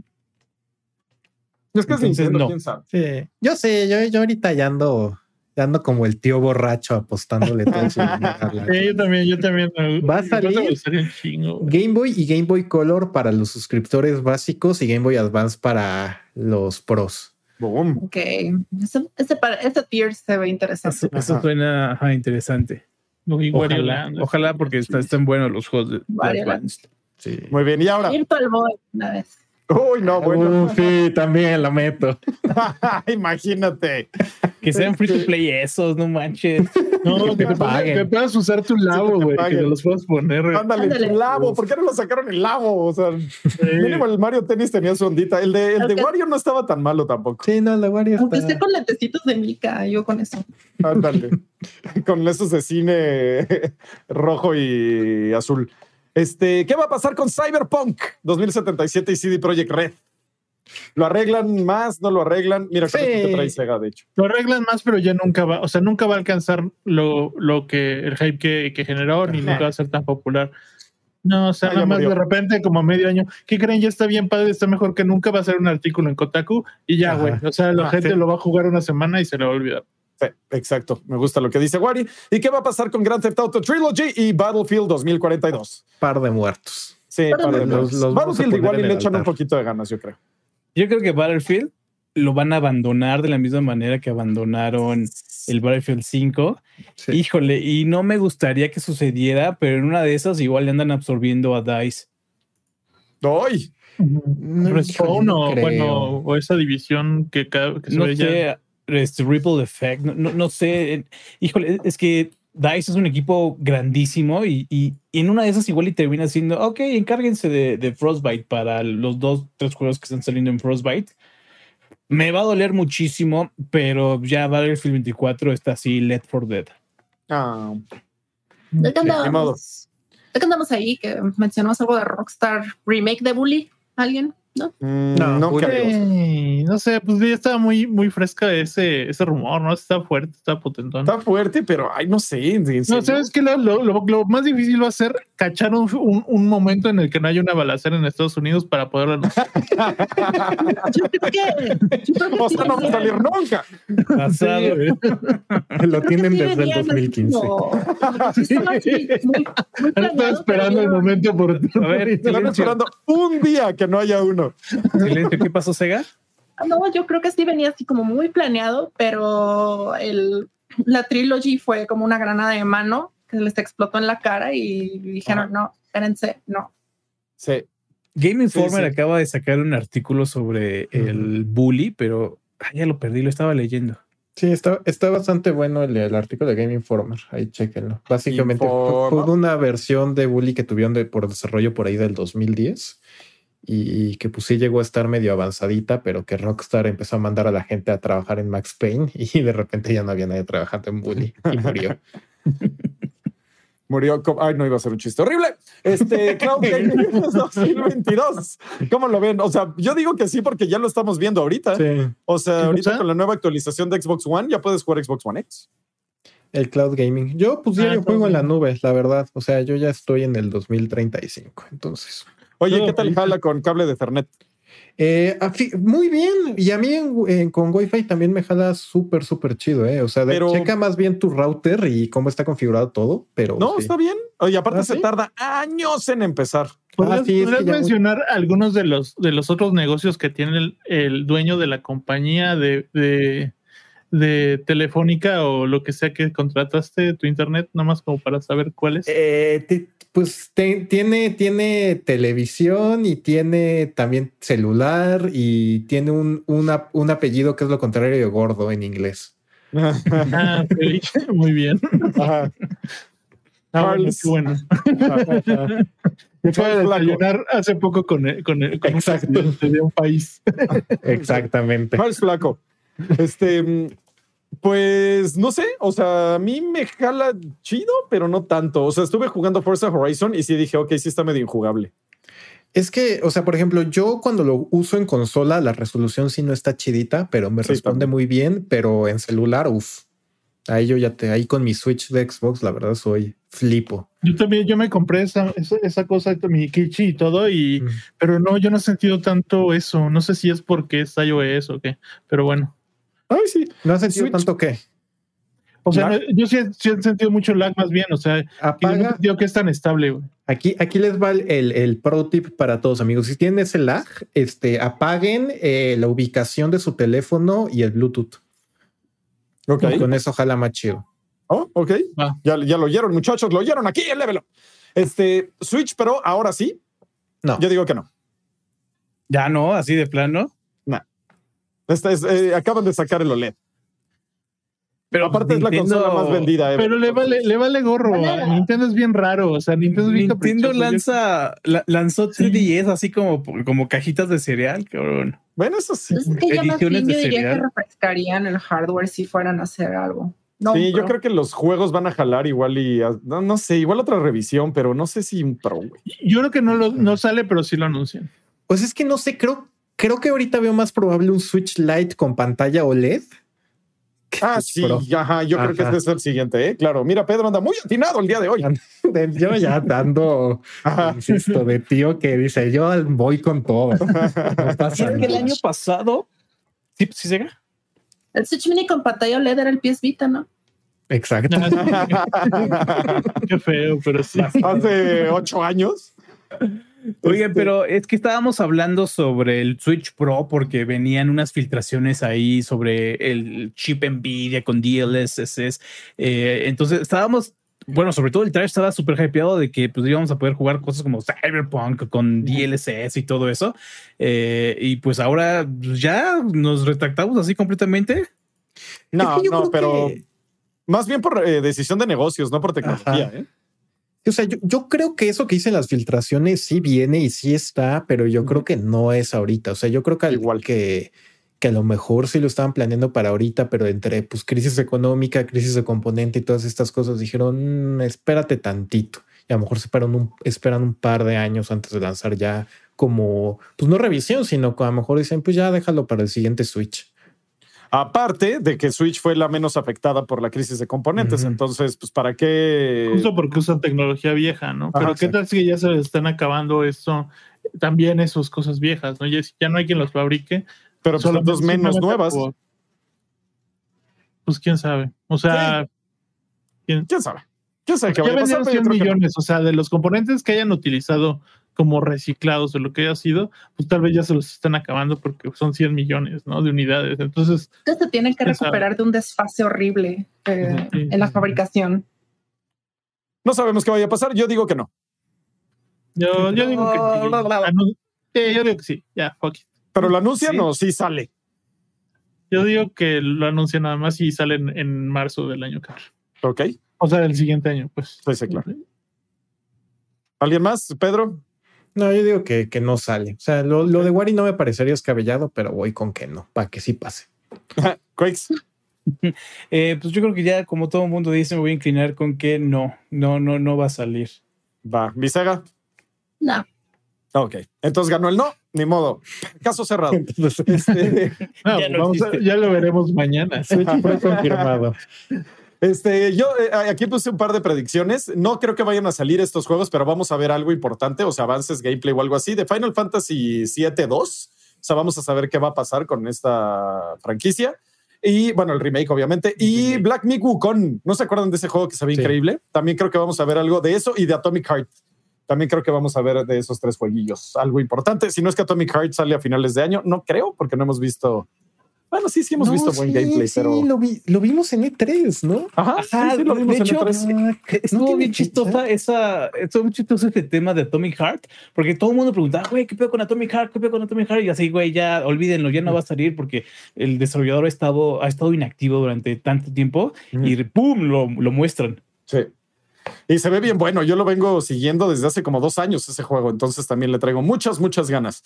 Speaker 2: Es que es
Speaker 6: Entonces,
Speaker 2: Nintendo,
Speaker 6: no.
Speaker 2: quién sabe.
Speaker 3: Sí, yo sé, yo, yo ahorita ya ando, ya ando como el tío borracho apostándole todo su
Speaker 4: Sí, yo también, yo también.
Speaker 3: Va a salir-. Game Boy y Game Boy Color para los suscriptores básicos y Game Boy Advance para los pros.
Speaker 2: Boom.
Speaker 5: Ok, ese, ese, para- ese tier se ve interesante.
Speaker 6: Eso,
Speaker 2: Ajá.
Speaker 6: suena ajá, interesante.
Speaker 4: Y
Speaker 6: Ojalá, ojalá porque está- están buenos los juegos de, de. Advanced.
Speaker 3: Sí.
Speaker 2: Muy bien. Y ahora.
Speaker 5: Virtual Boy, una vez.
Speaker 2: Uy, no, bueno.
Speaker 3: Uh, sí, también la meto.
Speaker 2: Imagínate.
Speaker 6: Que sean free to play esos, no manches.
Speaker 4: No, que te,
Speaker 3: paguen.
Speaker 4: que puedas usar tu labo, güey. que los puedas poner.
Speaker 2: Ándale,
Speaker 5: Ándale.
Speaker 2: el labo. ¿Por qué no lo sacaron el labo? O sea,
Speaker 4: Sí.
Speaker 2: mínimo el Mario Tennis tenía su ondita. El de, el de Wario no estaba tan malo tampoco.
Speaker 3: Sí, no, la Wario
Speaker 5: Aunque
Speaker 3: está-
Speaker 5: esté con lentecitos de mica, yo con eso.
Speaker 2: Ándale. Con esos de cine rojo y azul. Este, ¿qué va a pasar con Cyberpunk 2077 y CD Projekt Red? ¿Lo arreglan más? ¿No lo arreglan? Mira,
Speaker 3: Sí.
Speaker 2: te trae Sega, de hecho.
Speaker 4: Lo arreglan más, pero ya nunca va, o sea, nunca va a alcanzar lo, lo que el hype que, que generó, ni nunca va a ser tan popular. No, o sea,
Speaker 2: Ah,
Speaker 4: nada más
Speaker 2: murió.
Speaker 4: de repente, como medio año, ¿qué creen? Ya está bien padre, está mejor que nunca va a ser un artículo en Kotaku y ya, güey. O sea, la
Speaker 2: Ah,
Speaker 4: gente
Speaker 2: sí.
Speaker 4: lo va a jugar una semana y se lo va a olvidar.
Speaker 2: Sí, exacto. Me gusta lo que dice Wari. ¿Y qué va a pasar con Grand Theft Auto Trilogy y Battlefield 2042?
Speaker 3: par de muertos.
Speaker 2: Sí, par de
Speaker 5: los-
Speaker 2: meses.
Speaker 3: los
Speaker 2: Battlefield igual y le echan un poquito de ganas, yo creo.
Speaker 6: Yo creo que Battlefield lo van a abandonar de la misma manera que abandonaron el Battlefield 5.
Speaker 3: Sí.
Speaker 6: Híjole, y no me gustaría que sucediera, pero en una de esas igual le andan absorbiendo a DICE.
Speaker 2: ¡Ay!
Speaker 3: No,
Speaker 4: Respawn
Speaker 3: no
Speaker 4: o,
Speaker 3: creo.
Speaker 4: bueno, o esa división que, cada, que se
Speaker 6: No
Speaker 4: ve ya-
Speaker 6: sé, este Ripple Effect, no, no, no sé. Híjole, es que DICE es un equipo grandísimo y, y- y en una de esas igual y termina siendo, ok, encárguense de, de Frostbite para los dos, tres juegos que están saliendo en Frostbite. Me va a doler muchísimo, pero ya Battlefield 24 está así, Let for Dead.
Speaker 2: Ah,
Speaker 5: ¿De qué
Speaker 2: ni modo.
Speaker 5: andamos? ¿De qué andamos ahí? Que mencionamos algo de Rockstar Remake de Bully. ¿Alguien? ¿No?
Speaker 2: mm,
Speaker 3: No,
Speaker 2: no.
Speaker 4: Ey, no sé, pues ya estaba muy, muy fresca ese, ese rumor, ¿no? Está fuerte, está potentón.
Speaker 2: Está fuerte, pero ay, no sé.
Speaker 4: No. ¿sabes qué? Lo, lo- lo- lo más difícil va a ser cachar un, un- un momento en el que no haya una balacera en Estados Unidos para poder anunciar.
Speaker 5: Que. que
Speaker 2: O sea, no va a salir nunca.
Speaker 6: Pasado.
Speaker 3: Lo tienen
Speaker 5: sí
Speaker 3: desde el
Speaker 5: venía así
Speaker 3: 2015.
Speaker 5: como- sí estaba
Speaker 4: esperando el momento por
Speaker 6: A ver,
Speaker 2: Están esperando un día que no haya uno.
Speaker 6: Silencio. ¿Qué pasó, Sega?
Speaker 5: No, yo creo que sí venía así como muy planeado, pero el, la trilogy fue como una granada de mano que les explotó en la cara y dijeron, no, espérense, no.
Speaker 2: Sí.
Speaker 6: Game Informer
Speaker 2: sí.
Speaker 6: acaba de sacar un artículo sobre el bully, pero ah, ya lo perdí, lo estaba leyendo.
Speaker 3: Sí, está, está bastante bueno el, el artículo de Game Informer. Ahí chequenlo. Básicamente fue,
Speaker 2: Informa.
Speaker 3: fue una versión de Bully que tuvieron de, por desarrollo por ahí del 2010 y, que pues sí llegó a estar medio avanzadita, pero que Rockstar empezó a mandar a la gente a trabajar en Max Payne y de repente ya no había nadie trabajando en Bully y murió.
Speaker 2: Murió. Ay, no iba a ser un chiste horrible. Este Cloud Gaming 2022. ¿Cómo lo ven? O sea, yo digo que sí porque ya lo estamos viendo ahorita.
Speaker 3: Sí,
Speaker 2: O sea,
Speaker 4: ¿Qué
Speaker 2: ahorita con la nueva actualización de Xbox One ya puedes jugar Xbox One X.
Speaker 3: el cloud gaming. Yo pues ya
Speaker 4: Ah,
Speaker 3: yo juego en la nube, la verdad. O sea, yo ya estoy en el 2035, entonces.
Speaker 2: Oye, ¿qué tal jala con cable de Ethernet?
Speaker 3: Eh, muy bien. Y a mí en- en- con Wi-Fi también me jala súper, súper chido. Eh. O sea, de-
Speaker 2: Pero-
Speaker 3: checa más bien tu router y cómo está configurado todo. Pero
Speaker 2: No,
Speaker 3: sí.
Speaker 2: está bien. Oye, aparte
Speaker 3: ¿Ah,
Speaker 2: se
Speaker 3: sí?
Speaker 2: tarda años en empezar.
Speaker 4: ¿Podrías,
Speaker 3: Ah, sí, es
Speaker 4: podrías mencionar algunos de los, de los otros negocios que tiene el, el dueño de la compañía de, de, de Telefónica o lo que sea que contrataste tu internet, nada más como para saber cuáles?
Speaker 3: Eh, ti- pues te- tiene, tiene televisión y tiene también celular y tiene un, una- un apellido que es lo contrario de gordo en inglés.
Speaker 4: Ah, muy bien.
Speaker 2: Ajá.
Speaker 4: Ah, bueno, bueno. Desayunar hace poco con, el- con, el- con
Speaker 3: Exacto.
Speaker 4: de un país.
Speaker 3: Exactamente.
Speaker 2: Charles Flaco. Este, mm, pues no sé, o sea, a mí me jala chido, pero no tanto. O sea, estuve jugando Forza Horizon y sí dije, ok, sí está medio injugable.
Speaker 3: Es que, o sea, por ejemplo, yo cuando lo uso en consola, la resolución sí no está chidita, pero me
Speaker 2: Sí,
Speaker 3: responde
Speaker 2: también.
Speaker 3: muy bien, pero en celular, uff. Ahí yo ya te, ahí con mi Switch de Xbox, la verdad soy flipo.
Speaker 4: Yo también, yo me compré esa, esa, esa cosa, mi Kichi y todo, y,
Speaker 3: Mm.
Speaker 4: pero no, yo no he sentido tanto eso. No sé si es porque es iOS o qué, pero bueno.
Speaker 2: Ay, sí.
Speaker 3: ¿No has sentido
Speaker 2: Switch.
Speaker 3: tanto que
Speaker 4: O sea, no, yo sí, he- sí he sentido mucho lag más bien, o sea, no
Speaker 3: apaga?
Speaker 4: sentido que es tan estable, güey.
Speaker 3: Aquí, aquí les va el, el- el pro tip para todos, amigos. Si tienen ese lag, este, apaguen eh, la ubicación de su teléfono y el Bluetooth.
Speaker 2: Ok.
Speaker 3: Y con eso jala más chido.
Speaker 2: Oh, ok. Ya, ya lo oyeron, muchachos, lo oyeron aquí Levelo. Este Switch, pero ahora sí.
Speaker 3: No.
Speaker 2: Yo digo que no.
Speaker 6: Ya no, así de plano.
Speaker 2: Esta es, eh, acaban de sacar el OLED.
Speaker 6: Pero
Speaker 2: Aparte es la consola más vendida. ever.
Speaker 4: Pero le vale, le vale gorro.
Speaker 5: Vale.
Speaker 4: Nintendo es bien raro, o sea, Nintendo es bien
Speaker 6: Nintendo
Speaker 4: caprichoso.
Speaker 6: lanza, la- lanzó
Speaker 4: Sí.
Speaker 6: 3DS así como, como cajitas de cereal, cabrón.
Speaker 2: Bueno, eso sí.
Speaker 5: Es que ya más
Speaker 6: Ediciones
Speaker 5: bien
Speaker 6: de
Speaker 5: yo diría
Speaker 6: cereal.
Speaker 5: que refrescarían el hardware si fueran a hacer algo. No,
Speaker 2: sí, yo creo que los juegos van a jalar igual y ah, no, no sé, igual otra revisión, pero no sé si un pro, güey.
Speaker 4: Yo creo que no, lo, no sale, pero sí lo anuncian.
Speaker 3: Pues es que no sé, creo, creo que ahorita veo más probable un Switch Lite con pantalla OLED.
Speaker 2: Ah,
Speaker 3: Switch
Speaker 2: sí,
Speaker 3: Pro.
Speaker 2: ajá, yo creo que este es el siguiente, ¿eh? Claro, mira, Pedro anda muy atinado el día de hoy.
Speaker 3: Yo ya dando, insisto, de tío que dice, yo voy con todo. No pasa
Speaker 6: ¿Sabes que el año pasado? Sí, sí, Sega.
Speaker 5: El Switch Mini con pantalla OLED era el PS Vita, ¿no?
Speaker 3: Exacto.
Speaker 4: Qué feo, pero sí.
Speaker 2: Hace ocho años.
Speaker 6: Oigan,
Speaker 2: Este,
Speaker 6: pero es que estábamos hablando sobre el Switch Pro porque venían unas filtraciones ahí sobre el chip Nvidia con DLSS. Eh, entonces estábamos, bueno, sobre todo el trailer estaba súper hypeado de que pues íbamos a poder jugar cosas como Cyberpunk con DLSS y todo eso. Eh, y pues ahora ya nos retractamos así completamente.
Speaker 2: No,
Speaker 3: Es que yo
Speaker 2: no, pero
Speaker 3: que-
Speaker 2: más bien por eh, decisión de negocios, no por tecnología,
Speaker 3: Ajá.
Speaker 2: ¿eh?
Speaker 3: O sea, yo, yo creo que eso que dicen las filtraciones sí viene y sí está, pero yo creo que no es ahorita. O sea, yo creo que al
Speaker 2: Igual.
Speaker 3: que, que a lo mejor sí lo estaban planeando para ahorita, pero entre pues crisis económica, crisis de componente y todas estas cosas dijeron, "Mm, espérate tantito. Y a lo mejor se esperan un, esperan un par de años antes de lanzar ya como, pues no revisión, sino que a lo mejor dicen, pues ya déjalo para el siguiente Switch.
Speaker 2: Aparte de que Switch fue la menos afectada por la crisis de componentes. Entonces, pues, ¿para qué?
Speaker 4: Justo porque usan tecnología vieja, ¿no? Pero
Speaker 2: Ajá,
Speaker 4: qué tal si ya se están acabando esto, también esas cosas viejas, ¿no? Ya, ya no hay quien los fabrique.
Speaker 2: Pero pues,
Speaker 4: solamente-
Speaker 2: dos menos nuevas.
Speaker 4: por- pues quién sabe. O sea, quién,
Speaker 2: ¿Quién sabe? ¿Quién sabe qué
Speaker 4: ya
Speaker 2: vaya a pasar?
Speaker 4: vendieron
Speaker 2: Pero yo
Speaker 4: 100
Speaker 2: creo que no.
Speaker 4: millones. O sea, de los componentes que hayan utilizado como reciclados o lo que haya sido, pues tal vez ya se los están acabando porque son 100 millones, ¿no? De unidades. Entonces,
Speaker 5: Entonces se tienen que recuperar de un desfase horrible eh,
Speaker 4: Sí.
Speaker 5: en la fabricación.
Speaker 2: No sabemos qué vaya a pasar. Yo digo que no.
Speaker 4: yo, yo digo que sí. Yo digo que sí. Ya, fuck it.
Speaker 2: Pero lo anuncian
Speaker 6: Sí.
Speaker 2: o sí sale.
Speaker 4: Yo digo que lo anuncian nada más y salen en marzo del año que viene.
Speaker 2: Ok.
Speaker 4: O sea, del siguiente año, pues.
Speaker 2: Sí, sí, claro. ¿Alguien más? Pedro.
Speaker 3: No, yo digo que, que no sale. O sea, lo, lo de Wari no me parecería escabellado, pero voy con que no, para que sí pase.
Speaker 2: Quakes.
Speaker 6: Eh, pues yo creo que ya, como todo el mundo dice, me voy a inclinar con que no, no, no, no va a salir.
Speaker 2: Va. Visega.
Speaker 5: No,
Speaker 2: Ok. Entonces ganó el no. Ni modo. Caso cerrado.
Speaker 3: Entonces,
Speaker 2: Este,
Speaker 4: No,
Speaker 6: Ya no
Speaker 4: vamos a-
Speaker 6: existe.
Speaker 4: ya lo veremos mañana.
Speaker 3: Fue confirmado.
Speaker 2: Este, yo eh, aquí puse un par de predicciones. No creo que vayan a salir estos juegos, pero vamos a ver algo importante, o sea, avances, gameplay o algo así de Final Fantasy 7 2. O sea, vamos a saber qué va a pasar con esta franquicia. Y bueno, el remake, obviamente. Y. Black Myth Wukong. ¿No se acuerdan de ese juego que se ve
Speaker 3: Sí.
Speaker 2: increíble? También creo que vamos a ver algo de eso y de Atomic Heart. También creo que vamos a ver de esos tres jueguillos algo importante. Si no es que Atomic Heart sale a finales de año, no creo, porque no hemos visto. Bueno, sí, sí hemos
Speaker 3: No,
Speaker 2: visto buen gameplay,
Speaker 3: sí,
Speaker 2: pero.
Speaker 3: lo, vi- lo vimos en E3, ¿no?
Speaker 2: Ajá,
Speaker 6: Ajá,
Speaker 2: sí, sí, lo
Speaker 6: de
Speaker 2: vimos en
Speaker 6: hecho,
Speaker 2: E3.
Speaker 3: Ah,
Speaker 6: Estuvo bien chistosa esa, estuvo muy chistoso ese tema de Atomic Heart, porque todo el mundo preguntaba, güey, ¿qué pedo con Atomic Heart? ¿Qué pedo con Atomic Heart? Y así, güey, ya olvídenlo, ya no va a salir porque el desarrollador ha estado, ha estado inactivo durante tanto tiempo y ¡pum! Lo, lo muestran.
Speaker 2: Sí. Y se ve bien bueno. Yo lo vengo siguiendo desde hace como dos años ese juego, entonces también le traigo muchas, muchas ganas.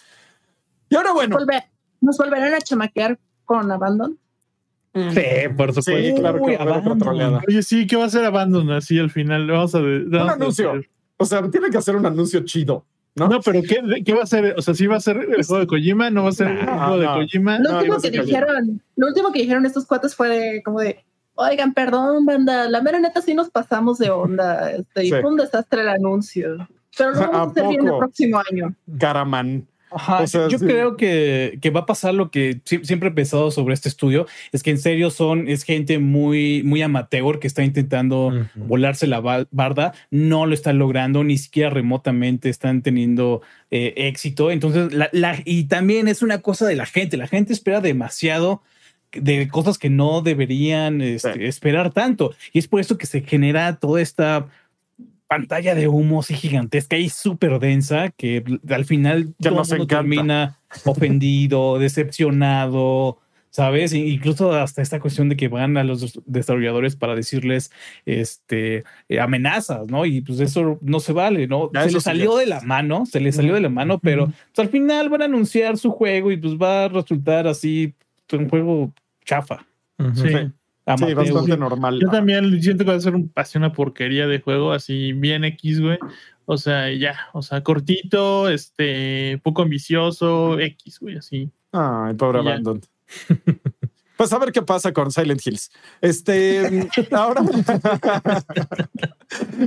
Speaker 2: Y ahora, bueno,
Speaker 5: Volver- nos volverán a chamaquear con Abandon.
Speaker 3: Sí, por supuesto.
Speaker 2: sí, claro que
Speaker 6: Uy.
Speaker 4: Oye, sí, ¿qué va a ser Abandon así al final? Vamos a ver.
Speaker 2: Un anuncio. O sea, tiene que hacer un anuncio chido, ¿no?
Speaker 4: No, pero ¿qué, ¿qué va a ser? O sea, ¿sí va a ser el juego de Kojima? ¿No va a ser el
Speaker 2: No,
Speaker 4: juego de. Kojima?
Speaker 5: Lo último que dijeron, lo último que dijeron estos cuates fue de, como de, oigan, perdón, banda, la mera neta sí nos pasamos de onda, este, y
Speaker 2: Sí.
Speaker 5: fue un desastre el anuncio. Pero lo vamos a,
Speaker 2: ¿A
Speaker 5: hacer bien el próximo año.
Speaker 2: Caraman.
Speaker 6: Ajá,
Speaker 2: O sea,
Speaker 6: yo
Speaker 2: sí.
Speaker 6: creo que, que va a pasar lo que sie- siempre he pensado sobre este estudio, es que en serio son, es gente muy, muy amateur que está intentando volarse la ba- barda, no lo están logrando, ni siquiera remotamente están teniendo eh, éxito. Entonces, la, la- y también es una cosa de la gente, la gente espera demasiado de cosas que no deberían este,
Speaker 2: Sí.
Speaker 6: esperar tanto. Y es por eso que se genera toda esta pantalla de humo así gigantesca y súper densa que al final
Speaker 2: Que
Speaker 6: todo mundo termina ofendido, decepcionado, ¿sabes? Incluso hasta esta cuestión de que van a los des- desarrolladores para decirles este, eh, amenazas, ¿no? Y pues eso no se vale, ¿no?
Speaker 2: Ya,
Speaker 6: se le salió
Speaker 2: ya.
Speaker 6: de la mano, se le salió de la mano, pero pues, al final van a anunciar su juego y pues va a resultar así un juego chafa.
Speaker 4: Sí.
Speaker 2: Sí. Bastante normal.
Speaker 4: Yo también siento que va a ser un, así una porquería de juego, así bien X, güey. O sea, ya, o sea, cortito, este, poco ambicioso, X, güey, así.
Speaker 2: Ay, pobre. Abandon. Pues a ver qué pasa con Silent Hills. Este, ahora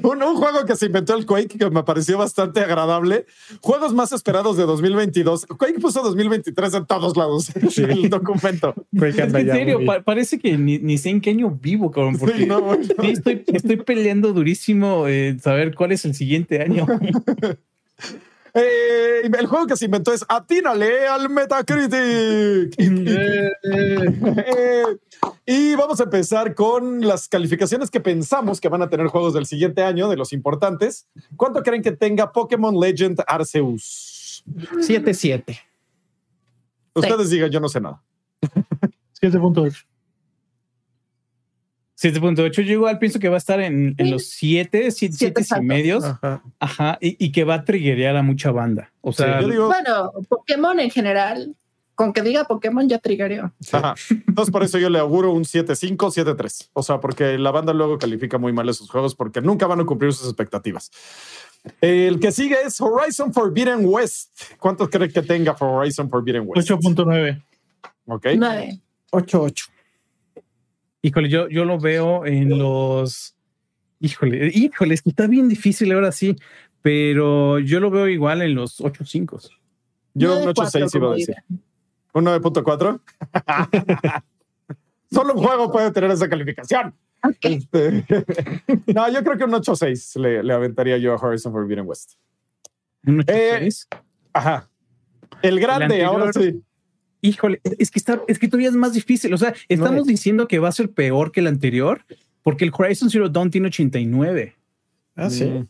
Speaker 2: un, un juego que se inventó el Quake que me pareció bastante agradable. Juegos más esperados de 2022. Quake puso 2023 en todos lados en el documento.
Speaker 6: Es que en serio, pa- parece que ni, ni sé en qué año vivo, cabrón, porque
Speaker 2: Sí, no, bueno.
Speaker 6: sí, estoy, estoy peleando durísimo en saber cuál es el siguiente año.
Speaker 2: Eh, el juego que se inventó es Atínale al Metacritic. Eh, y vamos a empezar con las calificaciones que pensamos que van a tener juegos del siguiente año, de los importantes. ¿Cuánto creen que tenga Pokémon Legend Arceus?
Speaker 3: 7-7.
Speaker 2: Ustedes digan, yo no sé nada.
Speaker 4: 7.8.
Speaker 6: 7.8, yo igual pienso que va a estar en, en los 7, 7,
Speaker 5: Siete
Speaker 6: y
Speaker 5: saltos.
Speaker 6: medios.
Speaker 3: Ajá.
Speaker 6: Ajá, y, y que va a triggerear a mucha banda. O sea,
Speaker 2: Yo digo,
Speaker 5: Bueno, Pokémon en general con que diga Pokémon ya triggereo.
Speaker 2: Ajá. Entonces, por eso yo le auguro un 7-5, 7-3. O sea, porque la banda luego califica muy mal esos juegos porque nunca van a cumplir sus expectativas. El que sigue es Horizon Forbidden West. ¿Cuántos cree que tenga for Horizon Forbidden West?
Speaker 4: 8.9.
Speaker 2: Ok.
Speaker 5: 9.
Speaker 3: 8-8.
Speaker 6: Híjole, yo, yo lo veo en los. Híjole, híjole, es que está bien difícil ahora sí, pero yo lo veo igual en los 8.5.
Speaker 2: Yo un 8-6 iba a decir. ¿Un 9.4? Solo un juego puede tener esa calificación. Este, no, yo creo que un 8-6 le, le aventaría yo a Horizon Forbidden West.
Speaker 6: Un
Speaker 2: Eh,
Speaker 6: 8.6.
Speaker 2: Ajá. El grande,
Speaker 6: El anterior-
Speaker 2: ahora sí.
Speaker 6: Híjole, es que está, es que todavía es más difícil. O sea, estamos
Speaker 3: Nueve.
Speaker 6: diciendo que va a ser peor que el anterior, porque el Horizon Zero Dawn tiene 89.
Speaker 3: Ah, sí.
Speaker 2: Mm.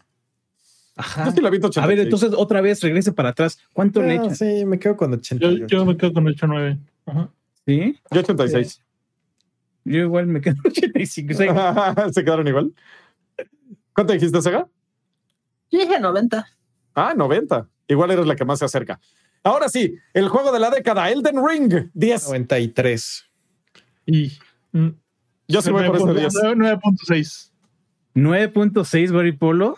Speaker 6: Ajá.
Speaker 2: Yo sí la vi
Speaker 6: A ver,
Speaker 2: 86.
Speaker 6: entonces otra vez regrese para atrás. ¿Cuánto le
Speaker 3: Ah,
Speaker 6: echas?
Speaker 3: sí, me quedo con
Speaker 4: Yo,
Speaker 3: 88.
Speaker 4: yo me quedo con 8.9. Ajá.
Speaker 6: Sí,
Speaker 2: Yo 86.
Speaker 6: yo igual me quedo en 85. O sea,
Speaker 2: ¿Se quedaron igual? ¿Cuánto dijiste, Sega?
Speaker 5: Yo dije 90.
Speaker 2: Ah, 90. Igual eres la que más se acerca. Ahora sí, el juego de la década, Elden Ring, 10.
Speaker 3: 93.
Speaker 4: Y. mm,
Speaker 2: Yo sí voy por este 10.
Speaker 4: 9.6.
Speaker 6: 9.6 Gary Polo.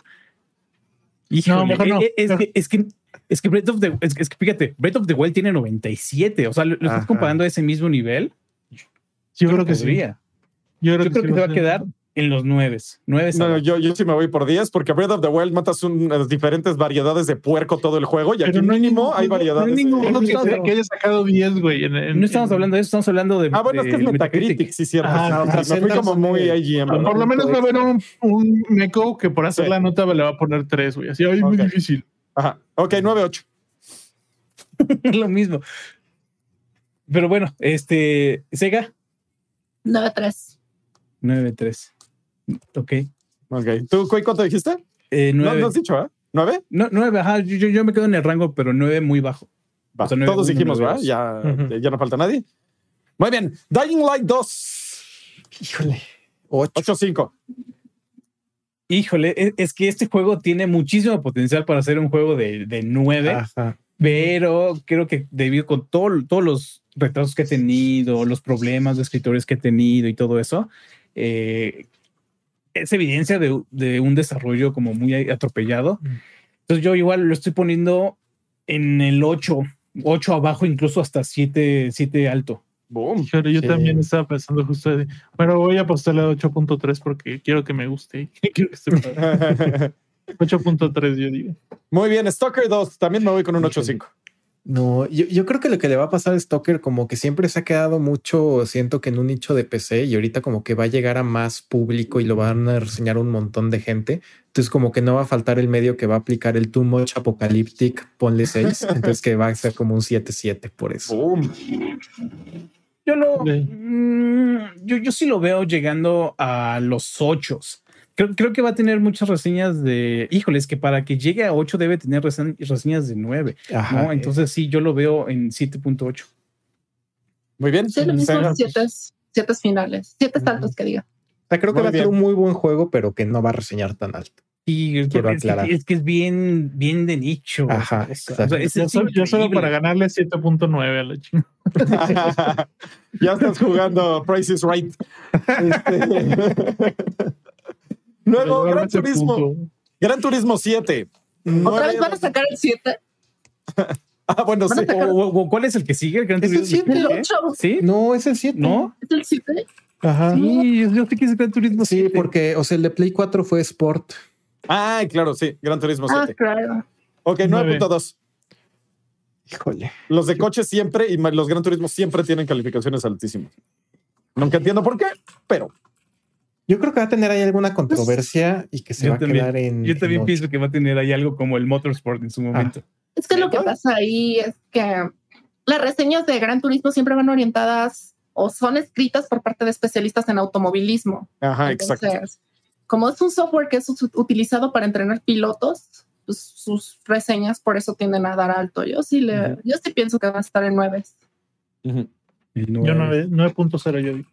Speaker 6: Híjole,
Speaker 4: No, mejor no.
Speaker 6: eh, Es, que, es que es que Breath of the es, que- es que fíjate, Breath of the Wild tiene 97, o sea, lo, lo estás comparando a ese mismo nivel.
Speaker 4: Yo creo que sí.
Speaker 6: podría.
Speaker 4: Yo
Speaker 6: Yo creo que
Speaker 4: sí
Speaker 6: se va a quedar en los 9. 9
Speaker 2: No, no, yo, yo sí me voy por 10 porque Breath of the Wild matas unas diferentes variedades de puerco todo el juego y aquí
Speaker 4: Pero no hay
Speaker 2: mínimo
Speaker 4: ningún-
Speaker 2: hay
Speaker 4: no- no hay
Speaker 2: variedades.
Speaker 6: ningún-
Speaker 4: que,
Speaker 6: No, no.
Speaker 4: que haya sacado 10, güey. en- en-
Speaker 6: No estamos
Speaker 4: en-
Speaker 6: hablando de eso, estamos hablando de
Speaker 2: Ah, bueno, es que es
Speaker 6: de
Speaker 2: Metacritic, sí, cierto.
Speaker 4: Ajá,
Speaker 2: Sí,
Speaker 3: ajá,
Speaker 2: me fui como muy. IGM.
Speaker 3: Por.
Speaker 4: Por lo menos va a haber un, un meco que por hacer
Speaker 2: Sí.
Speaker 4: la nota le va a poner 3, güey. Así, ay, muy
Speaker 2: Ok.
Speaker 4: difícil.
Speaker 2: Ajá. Ok, 9-8.
Speaker 6: es lo mismo. Pero bueno, este Sega
Speaker 5: 9-3.
Speaker 6: 9.3. Ok.
Speaker 2: Ok. ¿Tú, Cuy, cuánto dijiste?
Speaker 6: Eh,
Speaker 2: No,
Speaker 6: 9.
Speaker 2: no has dicho, ¿eh? ¿9?
Speaker 6: No, 9, ajá, yo, yo- yo me quedo en el rango, pero 9 muy bajo.
Speaker 2: Va,
Speaker 6: O sea, nueve,
Speaker 2: Todos
Speaker 6: uno,
Speaker 2: dijimos,
Speaker 6: nueve,
Speaker 2: ¿verdad? Ya, ya no falta nadie. Muy bien. Dying Light 2.
Speaker 3: Híjole. 8.
Speaker 2: 8-5.
Speaker 6: Híjole, es, es que este juego tiene muchísimo potencial para ser un juego de, de 9.
Speaker 3: Ajá.
Speaker 6: pero creo que debido con todo- todos los retrasos que he tenido, los problemas de escritores que he tenido y todo eso, eh, es evidencia de, de un desarrollo como muy atropellado.
Speaker 3: Mm.
Speaker 6: Entonces yo igual lo estoy poniendo en el 8, 8 abajo, incluso hasta 7, 7 alto.
Speaker 2: Boom.
Speaker 4: Pero yo
Speaker 3: Sí.
Speaker 4: también estaba pensando justo de, bueno, voy a apostarle a 8.3 porque quiero que me guste. quiero que esté padre. 8.3, yo digo.
Speaker 2: Muy bien. Stalker 2. También me voy con un 8-5.
Speaker 3: No, yo, yo creo que lo que le va a pasar a Stalker, como que siempre se ha quedado mucho, siento que en un nicho de PC y ahorita como que va a llegar a más público y lo van a reseñar un montón de gente. Entonces, como que no va a faltar el medio que va a aplicar el too much apocalyptic, ponle 6. Entonces, que va a ser como un 7-7 por eso.
Speaker 2: Boom.
Speaker 6: Yo lo,
Speaker 4: Sí.
Speaker 6: mm, yo, yo sí lo veo llegando a los 8. Creo, creo que va a tener muchas reseñas de, híjoles, que para que llegue a 8 debe tener reseñas de 9.
Speaker 3: Ajá.
Speaker 6: ¿no? Entonces sí, yo lo veo en 7.8.
Speaker 2: Muy bien.
Speaker 5: Sí, lo mismo,
Speaker 2: Sega.
Speaker 5: 7 siete finales. 7
Speaker 3: Ujú.
Speaker 5: saltos que diga.
Speaker 3: O sea, creo que
Speaker 2: Muy
Speaker 3: va a ser un muy buen juego, pero que no va a reseñar tan alto.
Speaker 6: Y es,
Speaker 3: Quiero
Speaker 6: es que,
Speaker 3: aclarar.
Speaker 6: es que es bien, bien de nicho.
Speaker 3: Ajá.
Speaker 6: O sea, es-
Speaker 4: Yo,
Speaker 6: es
Speaker 4: solo- yo solo para ganarle 7.9 a la chingada.
Speaker 2: ya estás jugando Price is Right. Este- Luego, Gran Turismo.
Speaker 4: punto.
Speaker 2: Gran Turismo 7.
Speaker 5: Otra vez van a sacar el 7.
Speaker 2: Ah, bueno, sí.
Speaker 5: sacar-
Speaker 6: O- o- ¿Cuál es el que sigue? ¿El Gran
Speaker 3: Es el
Speaker 6: Turismo?
Speaker 3: siete.
Speaker 5: El
Speaker 6: ¿Eh?
Speaker 5: 8.
Speaker 6: ¿Sí?
Speaker 3: No, es el 7.
Speaker 6: ¿No?
Speaker 5: ¿Es el 7?
Speaker 3: Ajá.
Speaker 6: Sí, yo yo sé que es Gran Turismo.
Speaker 3: Sí,
Speaker 6: 7.
Speaker 3: porque, o sea, el de Play 4 fue Sport.
Speaker 2: Ay, claro, sí. Gran Turismo
Speaker 5: Ah,
Speaker 2: 7.
Speaker 5: claro.
Speaker 2: Ok,
Speaker 4: Nueve.
Speaker 2: 9.2.
Speaker 3: Híjole.
Speaker 2: Los de coches siempre y los Gran Turismo siempre tienen calificaciones altísimas. Nunca entiendo por qué, pero
Speaker 3: Yo creo que va a tener ahí alguna controversia y que se
Speaker 6: Yo
Speaker 3: va a quedar en.
Speaker 6: Yo también
Speaker 3: en ocho.
Speaker 6: pienso que va a tener ahí algo como el Motorsport en su momento.
Speaker 5: Es que lo que pasa ahí es que las reseñas de Gran Turismo siempre van orientadas o son escritas por parte de especialistas en automovilismo.
Speaker 2: Ajá,
Speaker 5: Entonces,
Speaker 2: exacto.
Speaker 5: como es un software que es utilizado para entrenar pilotos, pues sus reseñas por eso tienden a dar alto. Yo sí le, yo sí pienso que va a estar en 9.
Speaker 2: Ujú.
Speaker 6: El
Speaker 4: Yo
Speaker 6: nueve.
Speaker 4: 9 9.0 yo digo.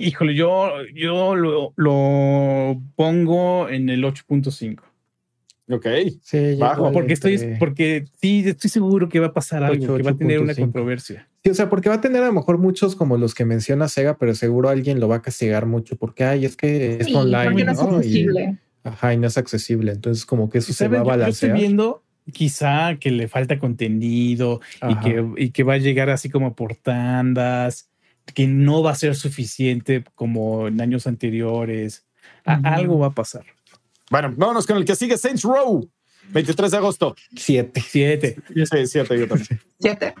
Speaker 6: Híjole, yo, yo lo, lo pongo en el 8.5.
Speaker 2: Ok.
Speaker 3: Sí,
Speaker 2: Bajo,
Speaker 6: Porque estoy, porque sí, estoy seguro que va a pasar algo, que va a tener una
Speaker 3: 8.5.
Speaker 6: controversia.
Speaker 3: Sí, o sea, porque va a tener a lo mejor muchos como los que menciona Sega, pero seguro alguien lo va a castigar mucho porque, ay, es que es
Speaker 5: Sí,
Speaker 3: online.
Speaker 5: no es
Speaker 3: ¿no? Y-
Speaker 5: accesible.
Speaker 3: ajá, y no es accesible. Entonces, como que eso se va a
Speaker 6: Yo- Yo estoy
Speaker 3: balancear.
Speaker 6: viendo quizá que le falta contenido y que, y que va a llegar así como por tandas, que no va a ser suficiente como en años anteriores. Algo va a pasar.
Speaker 2: Bueno, vámonos con el que sigue, Saints Row. 23 de agosto.
Speaker 3: Siete.
Speaker 6: Siete.
Speaker 2: Sí, 7, yo también.
Speaker 5: Siete.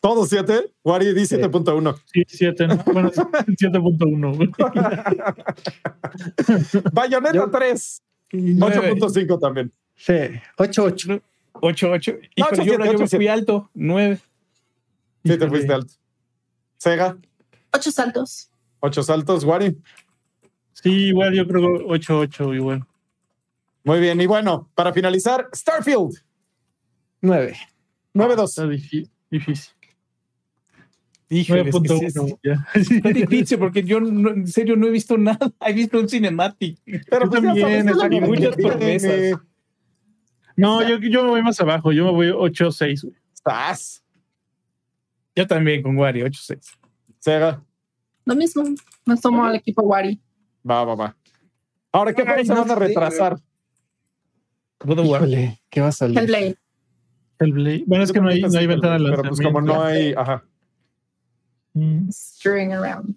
Speaker 2: Todos 7. Wari di 7.1.
Speaker 4: Sí, 7, ¿no? Bueno, 7.1. güey.
Speaker 2: Bayonetta
Speaker 3: Yo-
Speaker 2: 3.
Speaker 6: Nueve.
Speaker 2: 8.5 también.
Speaker 3: Sí. Ocho, ocho.
Speaker 6: Ocho, ocho.
Speaker 2: No,
Speaker 6: Híjole,
Speaker 2: ocho,
Speaker 6: yo,
Speaker 2: siete,
Speaker 6: yo me fui
Speaker 2: siete.
Speaker 6: alto. Nueve.
Speaker 2: Sí, te fuiste alto. Sega,
Speaker 5: Ocho saltos.
Speaker 2: 8 saltos. Wari.
Speaker 4: Sí, igual yo creo 8-8 igual.
Speaker 2: Muy bien. Y bueno, para finalizar, Starfield.
Speaker 3: Nueve.
Speaker 2: 9.2.
Speaker 4: Está difí- difícil.
Speaker 6: Híjole, es que sí, sí,
Speaker 4: 9.1 ya.
Speaker 6: Está difícil porque yo no- en serio no he visto nada. He visto un cinematic.
Speaker 2: Pero pues
Speaker 4: también,
Speaker 2: sabes,
Speaker 6: y
Speaker 2: es
Speaker 6: muchas promesas.
Speaker 4: No, yo, yo me voy más abajo. Yo me voy 8-6. güey.
Speaker 2: Estás.
Speaker 6: Yo también con Wario, 8-6.
Speaker 2: Sega.
Speaker 5: Lo mismo. Me tomo al equipo Wari.
Speaker 2: Va, va, va. Ahora, ¿qué
Speaker 6: Ay, no
Speaker 2: van a retrasar?
Speaker 6: God of War.
Speaker 3: Híjole, ¿qué va a salir?
Speaker 5: Hellblade.
Speaker 4: El Blade. Bueno, es que no hay, no hay ventana de
Speaker 2: Pero pues como no hay. Ajá.
Speaker 4: Mm.
Speaker 5: Stirring around.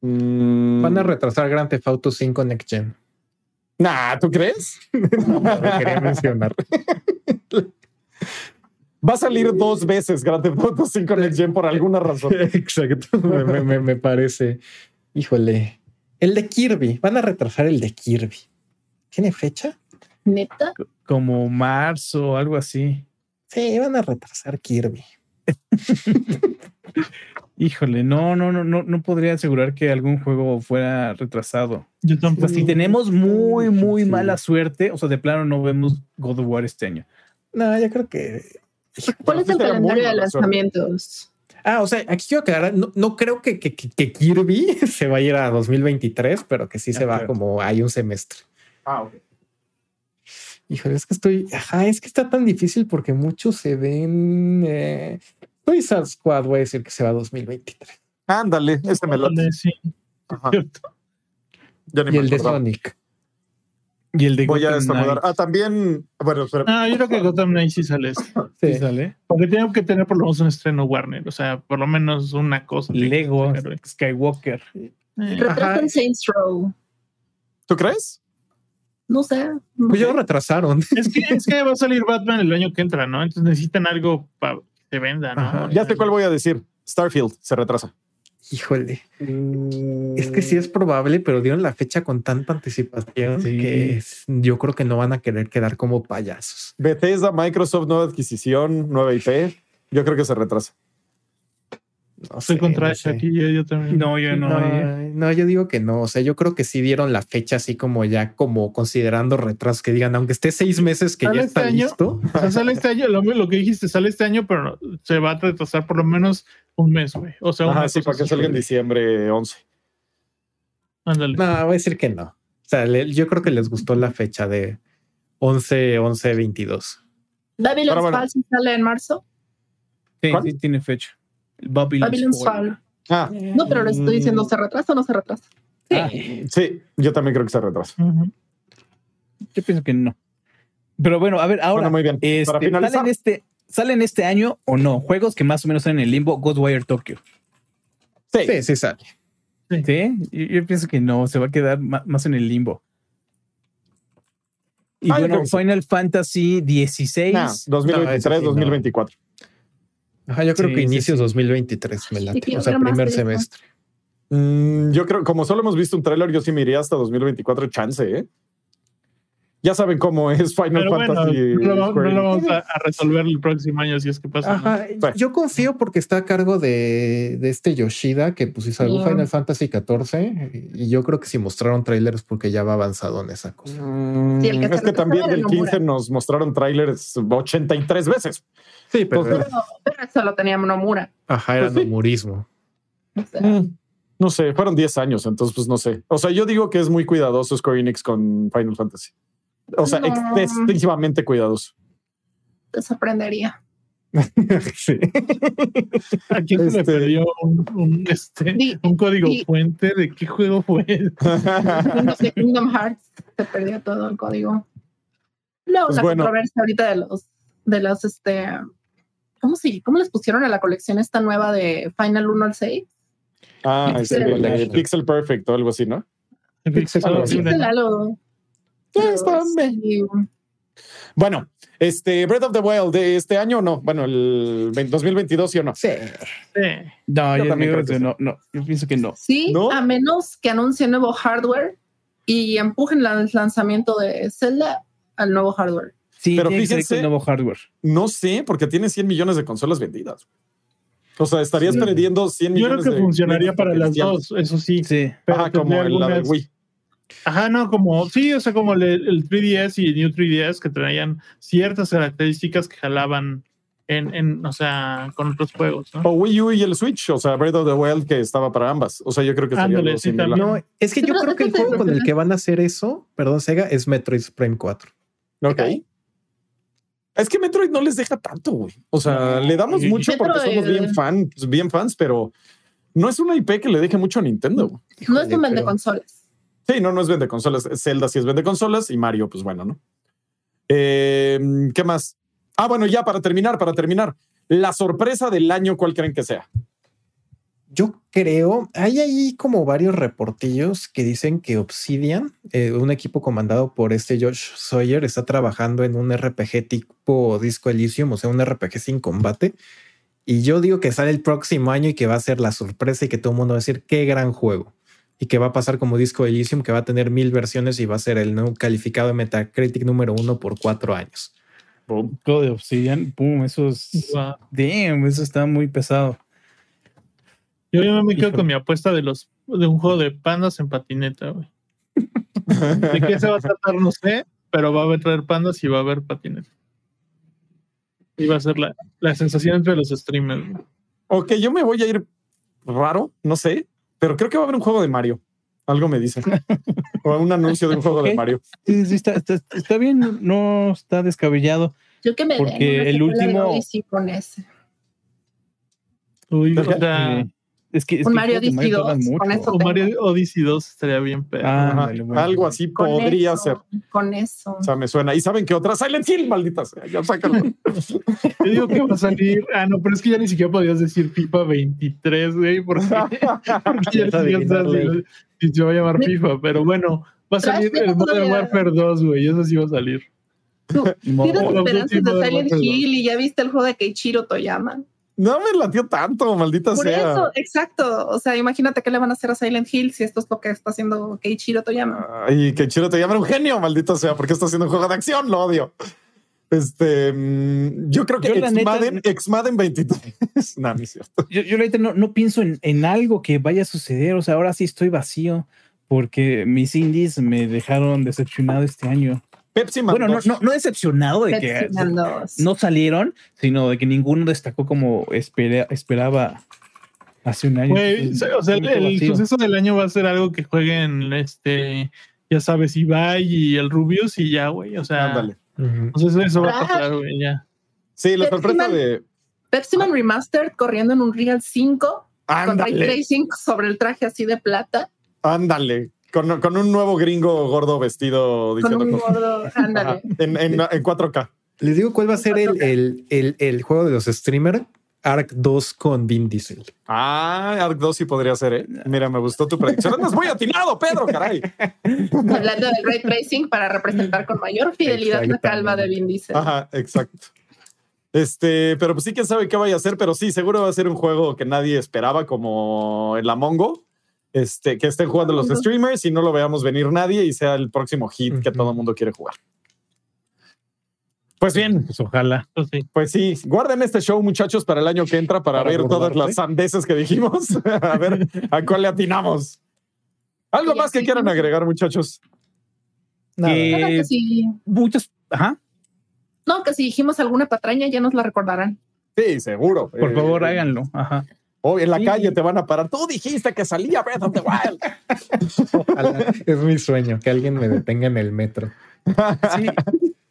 Speaker 2: Mm,
Speaker 3: Van a retrasar Grand Theft Auto 5 Next Gen.
Speaker 2: Nah, ¿tú crees?
Speaker 3: No, lo quería mencionar.
Speaker 2: Va a salir dos veces Grand Theft Auto 5 Next Gen por alguna razón.
Speaker 3: Exacto. Me, me- me- parece. Híjole. El de Kirby. Van a retrasar el de Kirby. ¿Tiene fecha?
Speaker 5: Neta.
Speaker 6: Como marzo o algo así.
Speaker 3: Sí, van a retrasar Kirby.
Speaker 6: Híjole, no, no, no, no, no podría asegurar que algún juego fuera retrasado.
Speaker 4: Yo
Speaker 6: O sea,
Speaker 4: tampoco.
Speaker 6: si tenemos muy, muy
Speaker 3: Sí.
Speaker 6: mala suerte, o sea, de plano no vemos God of War este año.
Speaker 3: No, yo creo que.
Speaker 5: ¿Cuál es el
Speaker 2: Era muy
Speaker 5: calendario de lanzamientos?
Speaker 3: Ah, o sea, aquí quiero aclarar. No, no creo que, que- Kirby se va a ir a 2023, pero que sí se va como hay un semestre.
Speaker 2: Ah, ok.
Speaker 3: Híjole, es que estoy. Ajá, es que está tan difícil porque muchos se ven. Eh, Suicide Squad, voy a decir que se va a 2023.
Speaker 2: Ándale, ese me lo.
Speaker 4: Ándale, sí,
Speaker 2: Ajá,
Speaker 4: cierto.
Speaker 2: ya ni
Speaker 3: Y
Speaker 2: me
Speaker 3: el de. Sonic.
Speaker 6: Y el de
Speaker 2: Voy a
Speaker 6: Gotham
Speaker 2: estornudar.
Speaker 6: Knights,
Speaker 2: Ah, también. Bueno, pero
Speaker 4: Ah, yo creo que Gotham Knight sí sale.
Speaker 6: ¿sí
Speaker 3: Sí.
Speaker 6: sale?
Speaker 4: Porque tengo que tener por lo menos un estreno Warner. O sea, por lo menos una cosa.
Speaker 6: Lego,
Speaker 4: Pero, eh,
Speaker 6: Skywalker.
Speaker 5: Retrasan Saints Row.
Speaker 2: ¿tú crees?
Speaker 5: No sé. no
Speaker 3: Pues ya
Speaker 5: sé.
Speaker 3: lo retrasaron.
Speaker 4: Es que, es que va a salir Batman el año que entra, ¿no? Entonces necesitan algo para que se venda, ¿no?
Speaker 3: Ajá.
Speaker 2: Ya sé cuál voy a decir. Starfield se retrasa.
Speaker 3: Híjole. Es que sí es probable, pero dieron la fecha con tanta anticipación
Speaker 6: Sí.
Speaker 3: que es- yo creo que no van a querer quedar como payasos.
Speaker 2: Bethesda, Microsoft, nueva adquisición, nueva IP. Yo creo que se retrasa.
Speaker 3: No
Speaker 4: Estoy
Speaker 3: sé,
Speaker 4: contra
Speaker 3: no
Speaker 4: Ash
Speaker 3: sé.
Speaker 4: aquí, yo, yo también.
Speaker 6: No, yo no.
Speaker 3: No,
Speaker 6: eh.
Speaker 3: no, yo digo que no. O sea, yo creo que sí dieron la fecha así como ya como considerando retrasos que digan, aunque esté seis meses que
Speaker 4: ¿Sale
Speaker 3: ya
Speaker 4: este
Speaker 3: está
Speaker 4: año?
Speaker 3: listo.
Speaker 4: O sea, sale este año, lo, lo que dijiste, sale este año, pero se va a retrasar por lo menos un mes, güey. O sea,
Speaker 2: Ajá,
Speaker 4: una
Speaker 2: sí, para que salga en diciembre 11.
Speaker 4: Ándale.
Speaker 3: No, voy a decir que no. O sea, le- yo creo que les gustó la fecha de 11, 11, 22.
Speaker 5: Babylon's
Speaker 2: Pero bueno.
Speaker 5: Sale en marzo.
Speaker 6: Sí,
Speaker 2: ¿Cuál?
Speaker 6: sí tiene fecha. Babylon's
Speaker 5: Babylon's
Speaker 6: Fall.
Speaker 5: Fall.
Speaker 2: Ah,
Speaker 5: No, pero les estoy diciendo, ¿se retrasa o no se retrasa?
Speaker 6: Ah,
Speaker 2: sí, yo también creo que se retrasa.
Speaker 6: Yo pienso que no. Pero bueno, a ver, ahora,
Speaker 2: Bueno, muy bien.
Speaker 6: este,
Speaker 2: Para finalizar,
Speaker 6: ¿salen, este, ¿salen este año o no? Juegos que más o menos están en el limbo, Ghostwire Tokyo.
Speaker 2: sí,
Speaker 3: Sí, sí sale.
Speaker 6: Sí, yo, yo pienso que no, se va a quedar más en el limbo. Y
Speaker 2: Ah,
Speaker 6: bueno,
Speaker 2: sí.
Speaker 6: Final Fantasy 16.
Speaker 2: Nah, 2023,
Speaker 3: No, ese sí, no.
Speaker 2: 2024.
Speaker 3: Ajá, yo creo
Speaker 6: Sí,
Speaker 3: que
Speaker 6: sí,
Speaker 3: inicios
Speaker 6: sí.
Speaker 3: 2023 me late. O sea, primer semestre.
Speaker 2: Mm, yo creo, como solo hemos visto un tráiler, yo sí me iría hasta 2024, chance, ¿eh? Ya saben cómo es Final
Speaker 4: Pero bueno,
Speaker 2: Fantasy.
Speaker 4: no, lo- no vamos a, a resolver el próximo año si es que pasa. ¿no?
Speaker 3: Ajá,
Speaker 2: Bueno.
Speaker 3: yo confío porque está a cargo de, de este Yoshida que pues hizo algún. Final Fantasy 14 y yo creo que si mostraron trailers porque ya va avanzado en esa cosa.
Speaker 2: Mm,
Speaker 5: Sí, el que
Speaker 2: es que también del
Speaker 5: Nomura.
Speaker 2: 15 nos mostraron trailers 83 veces.
Speaker 3: Sí, pero
Speaker 2: Entonces,
Speaker 5: Pero, pero eso lo tenía Nomura.
Speaker 3: ajá, era
Speaker 2: Pues sí.
Speaker 3: nomurismo.
Speaker 5: O sea,
Speaker 2: Mm, No sé, fueron 10 años, entonces pues no sé. O sea, yo digo que es muy cuidadoso Square Enix con Final Fantasy. O sea,
Speaker 5: No.
Speaker 2: excesivamente cuidadoso.
Speaker 5: Te sorprendería.
Speaker 2: Sí.
Speaker 4: ¿A quién se le
Speaker 2: Este-
Speaker 4: perdió un, un, este,
Speaker 5: Di-
Speaker 4: un código
Speaker 5: di-
Speaker 4: fuente de qué juego fue?
Speaker 5: Kingdom- de Kingdom Hearts te perdió todo el código. No,
Speaker 2: Pues
Speaker 5: la
Speaker 2: bueno.
Speaker 5: controversia ahorita de los, de los, este, ¿cómo sí? ¿Cómo les pusieron a la colección esta nueva de Final 1 al 6?
Speaker 2: ah,
Speaker 3: Pixel
Speaker 2: el. Pixel Perfect o algo así, ¿no?
Speaker 3: Pixel
Speaker 5: Pixel
Speaker 4: ¿no?
Speaker 5: algo.
Speaker 2: Ya está, hombre.
Speaker 5: Sí.
Speaker 2: Bueno, este Breath of the Wild de este año o no? Bueno, el 20- 2022 sí o no.
Speaker 3: Sí.
Speaker 4: Sí.
Speaker 6: No,
Speaker 2: Yo
Speaker 6: yo,
Speaker 2: también creo que
Speaker 6: no, no, yo pienso que no.
Speaker 5: Sí,
Speaker 2: ¿No?
Speaker 5: a menos que anuncien nuevo hardware y empujen el lanzamiento de Zelda al nuevo hardware.
Speaker 6: Sí,
Speaker 2: Pero fíjense-
Speaker 6: nuevo hardware.
Speaker 2: No sé, porque tiene 100 millones de consolas vendidas. O sea, estarías
Speaker 5: Sí.
Speaker 2: perdiendo 100
Speaker 4: Yo
Speaker 2: millones
Speaker 4: creo que
Speaker 2: de
Speaker 4: funcionaría para las dos, eso sí.
Speaker 6: Sí.
Speaker 4: Pero
Speaker 2: Ajá, como el la
Speaker 4: algunas-
Speaker 2: Wii.
Speaker 4: Ajá, no, como, sí, o sea, como el, el 3DS y New 3DS que traían ciertas características que jalaban en, en, o sea, con otros juegos, ¿no?
Speaker 2: O Wii U y el Switch, o sea, Breath of the Wild que estaba para ambas. O sea, yo creo que sería
Speaker 4: Ándale, sí,
Speaker 2: similar.
Speaker 4: también.
Speaker 3: No, es que yo creo que el juego con el que van a hacer eso, perdón, Sega, es Metroid Prime 4.
Speaker 2: Ok. Es que Metroid no les deja tanto, güey. O sea, le damos mucho porque somos bien fans, bien fans, pero no es una IP que le deje mucho a Nintendo. güey.
Speaker 5: no es
Speaker 3: Híjole,
Speaker 5: un vende
Speaker 3: pero-
Speaker 5: consolas.
Speaker 2: Sí, no, no es vende consolas. Zelda sí es vende consolas y Mario, pues bueno, ¿no? Eh, ¿Qué más? Ah, bueno, ya para terminar, para terminar. La sorpresa del año, ¿cuál creen que sea?
Speaker 3: Yo creo, hay ahí como varios reportillos que dicen que Obsidian, eh, un equipo comandado por este Josh Sawyer, está trabajando en un RPG tipo Disco Elysium, o sea, un RPG sin combate. Y yo digo que sale el próximo año y que va a ser la sorpresa y que todo el mundo va a decir qué gran juego. Y que va a pasar como Disco Elysium, que va a tener mil versiones y va a ser el nuevo calificado de Metacritic número uno por cuatro años.
Speaker 6: Todo de Obsidian, pum, eso es.
Speaker 4: Guau.
Speaker 6: Damn, eso está muy pesado.
Speaker 4: Yo, yo me quedo con mi apuesta de los de un juego de pandas en patineta, güey. ¿De qué se va a tratar? No sé, pero va a haber traer pandas y va a haber patineta. Y va a ser la, la sensación entre los streamers. güey.
Speaker 2: Ok, yo me voy a ir raro, no sé, pero creo que va a haber un juego de Mario. Algo me dice. o un anuncio de un juego de. Mario.
Speaker 6: Sí, sí, está, está, está bien, no está descabellado.
Speaker 5: Yo que me den
Speaker 6: Porque el último-
Speaker 5: Odyssey con ese.
Speaker 4: Uy, o
Speaker 2: Ajá.
Speaker 4: sea,
Speaker 6: es que, es
Speaker 5: Un
Speaker 6: que
Speaker 5: Mario Odyssey
Speaker 6: tardan
Speaker 5: 2, con
Speaker 6: mucho.
Speaker 5: eso
Speaker 4: o Mario Odyssey 2 estaría bien, pero.
Speaker 6: Ah, bueno.
Speaker 2: Algo así
Speaker 5: Con
Speaker 2: podría
Speaker 5: eso,
Speaker 2: ser.
Speaker 5: Con eso.
Speaker 2: O sea, me suena. ¿Y saben qué otra? Silent Hill, maldita sea. Ya sácalo.
Speaker 4: Yo digo que va a salir. Ah, no, pero es que ya ni siquiera podías decir FIFA 23, güey, porque, porque ya ni se va a llamar FIFA. Pero bueno, va a salir el Modern. Warfare 2, güey. Eso sí va a salir.
Speaker 5: Tienes esperanzas de Silent Hill y ya viste el juego de Keiichiro Toyama.
Speaker 2: No me latió tanto, maldita
Speaker 5: Por
Speaker 2: sea.
Speaker 5: eso, exacto. O sea, imagínate qué le van a hacer a Silent Hill si esto es lo que está haciendo Keiichiro Toyama.
Speaker 2: Ay, que chido te llama un genio, maldito sea, porque está haciendo un juego de acción, lo odio. Este, mm, yo creo que
Speaker 6: Yo,
Speaker 2: ex
Speaker 6: neta,
Speaker 2: Madden, ex Madden 23. no, no es cierto.
Speaker 6: Yo, yo ahorita no, no pienso en, en algo que vaya a suceder. O sea, ahora sí estoy vacío porque mis indies me dejaron decepcionado este año.
Speaker 2: Pepsi Man
Speaker 6: Bueno, no,
Speaker 2: 2.
Speaker 6: no, no decepcionado de que
Speaker 5: Pepsi Man 2.
Speaker 6: no salieron, sino de que ninguno destacó como espera- esperaba hace un año.
Speaker 4: Güey,
Speaker 6: Entonces,
Speaker 4: o sea, el, suceso del año va a ser algo que jueguen, este, ya sabes, Ibai y el Rubius y ya, güey. O sea,
Speaker 2: Ándale.
Speaker 4: o sea, eso, eso va a pasar, güey, ya.
Speaker 2: Sí, la sorpresa de.
Speaker 5: Pepsi Man Remastered corriendo en un Real 5 con ray
Speaker 2: Ándale,
Speaker 5: tracing sobre el traje así de plata.
Speaker 2: ándale. Con, con un nuevo gringo gordo vestido
Speaker 5: Con
Speaker 2: diciendo
Speaker 5: un
Speaker 2: cosas.
Speaker 5: gordo.
Speaker 2: Ajá,
Speaker 5: Ándale.
Speaker 2: en, en, en 4K.
Speaker 3: Les digo cuál va a ser el, el, el, el juego de los streamers. Arc 2 con Vin Diesel.
Speaker 2: Ah, Ark 2 sí podría ser, ¿eh? Mira, me gustó tu predicción. Andas muy atinado, Pedro, caray.
Speaker 5: Hablando del ray tracing para representar con mayor fidelidad la calva de Vin Diesel.
Speaker 2: Ajá, exacto. Este, pero pues sí, quién sabe qué vaya a ser, pero sí, seguro va a ser un juego que nadie esperaba, como el Among Us. Este, que estén jugando los streamers y no lo veamos venir nadie y sea el próximo hit que todo el mundo quiere jugar. Pues bien,
Speaker 6: Pues ojalá.
Speaker 4: Sí.
Speaker 2: pues sí, guarden este show, muchachos, para el año que entra para,
Speaker 6: Para
Speaker 2: ver todas las sandeces que dijimos. a ver a cuál le atinamos. ¿Algo
Speaker 5: Sí,
Speaker 2: más que
Speaker 5: sí.
Speaker 2: quieran agregar, muchachos?
Speaker 3: Nada.
Speaker 5: Si,
Speaker 6: Muchas. Ajá.
Speaker 5: no, que si dijimos alguna patraña ya nos la recordarán.
Speaker 2: Sí, seguro.
Speaker 6: Por
Speaker 2: Eh,
Speaker 6: favor, háganlo. Ajá.
Speaker 2: O en la calle te van a parar. Tú dijiste que salía Breath of the Wild.
Speaker 3: es mi sueño que alguien me detenga en el metro.
Speaker 6: Sí.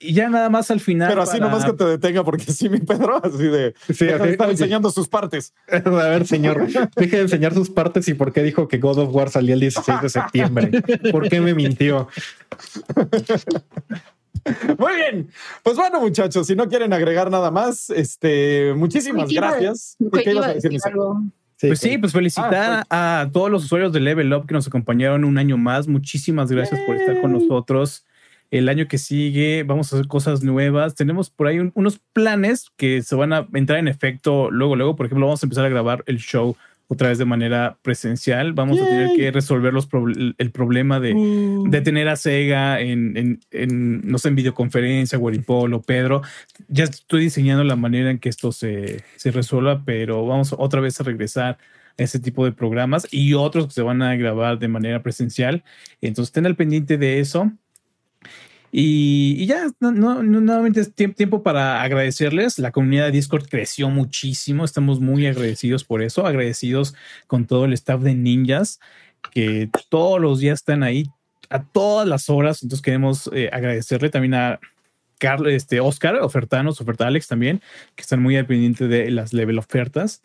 Speaker 6: Y ya nada más al final.
Speaker 2: Pero así nomás que te detenga, porque sí, mi Pedro, así de. Sí, está enseñando sus partes.
Speaker 3: A ver, señor, deje de enseñar sus partes y por qué dijo que God of War salía el 16 de septiembre. ¿Por qué me mintió?
Speaker 2: Muy bien. Pues bueno, muchachos, si no quieren agregar nada más, este, muchísimas gracias.
Speaker 6: ¿Qué ibas a decir? pues sí, pues felicitar ah, a todos los usuarios de Level Up que nos acompañaron un año más. Muchísimas gracias por estar con nosotros. El año que sigue vamos a hacer cosas nuevas. Tenemos por ahí unos planes que se van a entrar en efecto luego, luego. Por ejemplo, vamos a empezar a grabar el show otra vez de manera presencial. Vamos a tener que resolver los el problema de, mm. de, tener a Sega en, en, no sé, en videoconferencia, Guaripolo, Pedro. Ya estoy diseñando la manera en que esto se, se resuelva, pero vamos otra vez a regresar a ese tipo de programas y otros que se van a grabar de manera presencial. Entonces, estén al pendiente de eso. Y, ya, nuevamente es tiempo para agradecerles. La comunidad de Discord creció muchísimo. Estamos muy agradecidos por eso. Agradecidos con todo el staff de Ninjas que todos los días están ahí a todas las horas. Entonces queremos eh, agradecerle también a Carlos, este, Oscar, Ofertanos, Oferta Alex también, que están muy al pendiente de las level ofertas.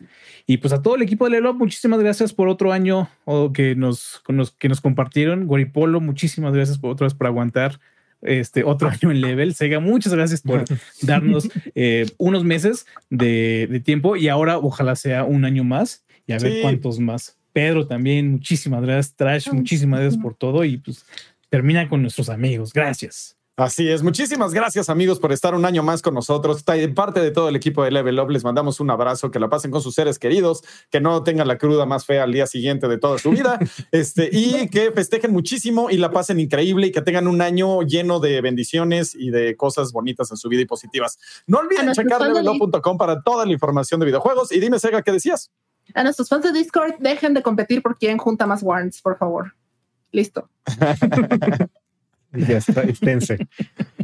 Speaker 6: Y pues a todo el equipo de Level muchísimas gracias por otro año o que, nos, que nos compartieron. Guaripolo, muchísimas gracias por otra vez por aguantar este otro año en Level. Sega, muchas gracias por darnos eh, unos meses de, tiempo y ahora ojalá sea un año más y a ver cuántos más. Pedro también, muchísimas gracias. Trash, muchísimas gracias por todo y pues termina con nuestros amigos. Gracias.
Speaker 2: Así es. Muchísimas gracias, amigos, por estar un año más con nosotros. En parte de todo el equipo de Level Up, les mandamos un abrazo, que la pasen con sus seres queridos, que no tengan la cruda más fea al día siguiente de toda su vida, este, y que festejen muchísimo y la pasen increíble y que tengan un año lleno de bendiciones y de cosas bonitas en su vida y positivas. No olviden checar levelup.com para toda la información de videojuegos. Y dime, Sega, ¿qué decías?
Speaker 5: A nuestros fans de Discord, dejen de competir por quién junta más warrants, por favor. Listo.
Speaker 3: ya está, esténse.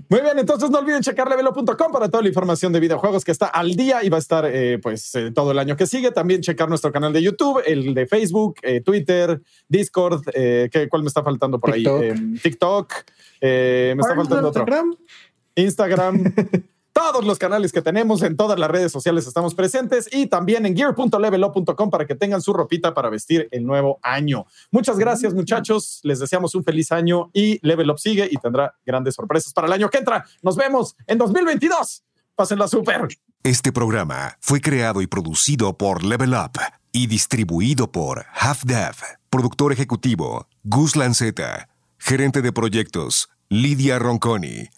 Speaker 2: Muy bien, entonces no olviden checar levelo.com para toda la información de videojuegos que está al día y va a estar eh, pues eh, todo el año que sigue. También checar nuestro canal de YouTube, el de Facebook, eh, Twitter, Discord, ¿qué, ¿cuál me está faltando por ahí? TikTok, me está faltando otro. Instagram. todos los canales que tenemos, en todas las redes sociales estamos presentes y también en gear.levelup.com para que tengan su ropita para vestir el nuevo año. Muchas gracias, muchachos. Les deseamos un feliz año y Level Up sigue y tendrá grandes sorpresas para el año que entra. Nos vemos en 2022. Pásenla súper.
Speaker 1: Este programa fue creado y producido por Level Up y distribuido por Half Dev. Productor ejecutivo Gus Lanceta. Gerente de proyectos Lidia Ronconi.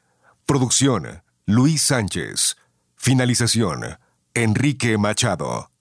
Speaker 1: Producción Luis Sánchez. Finalización. Enrique Machado.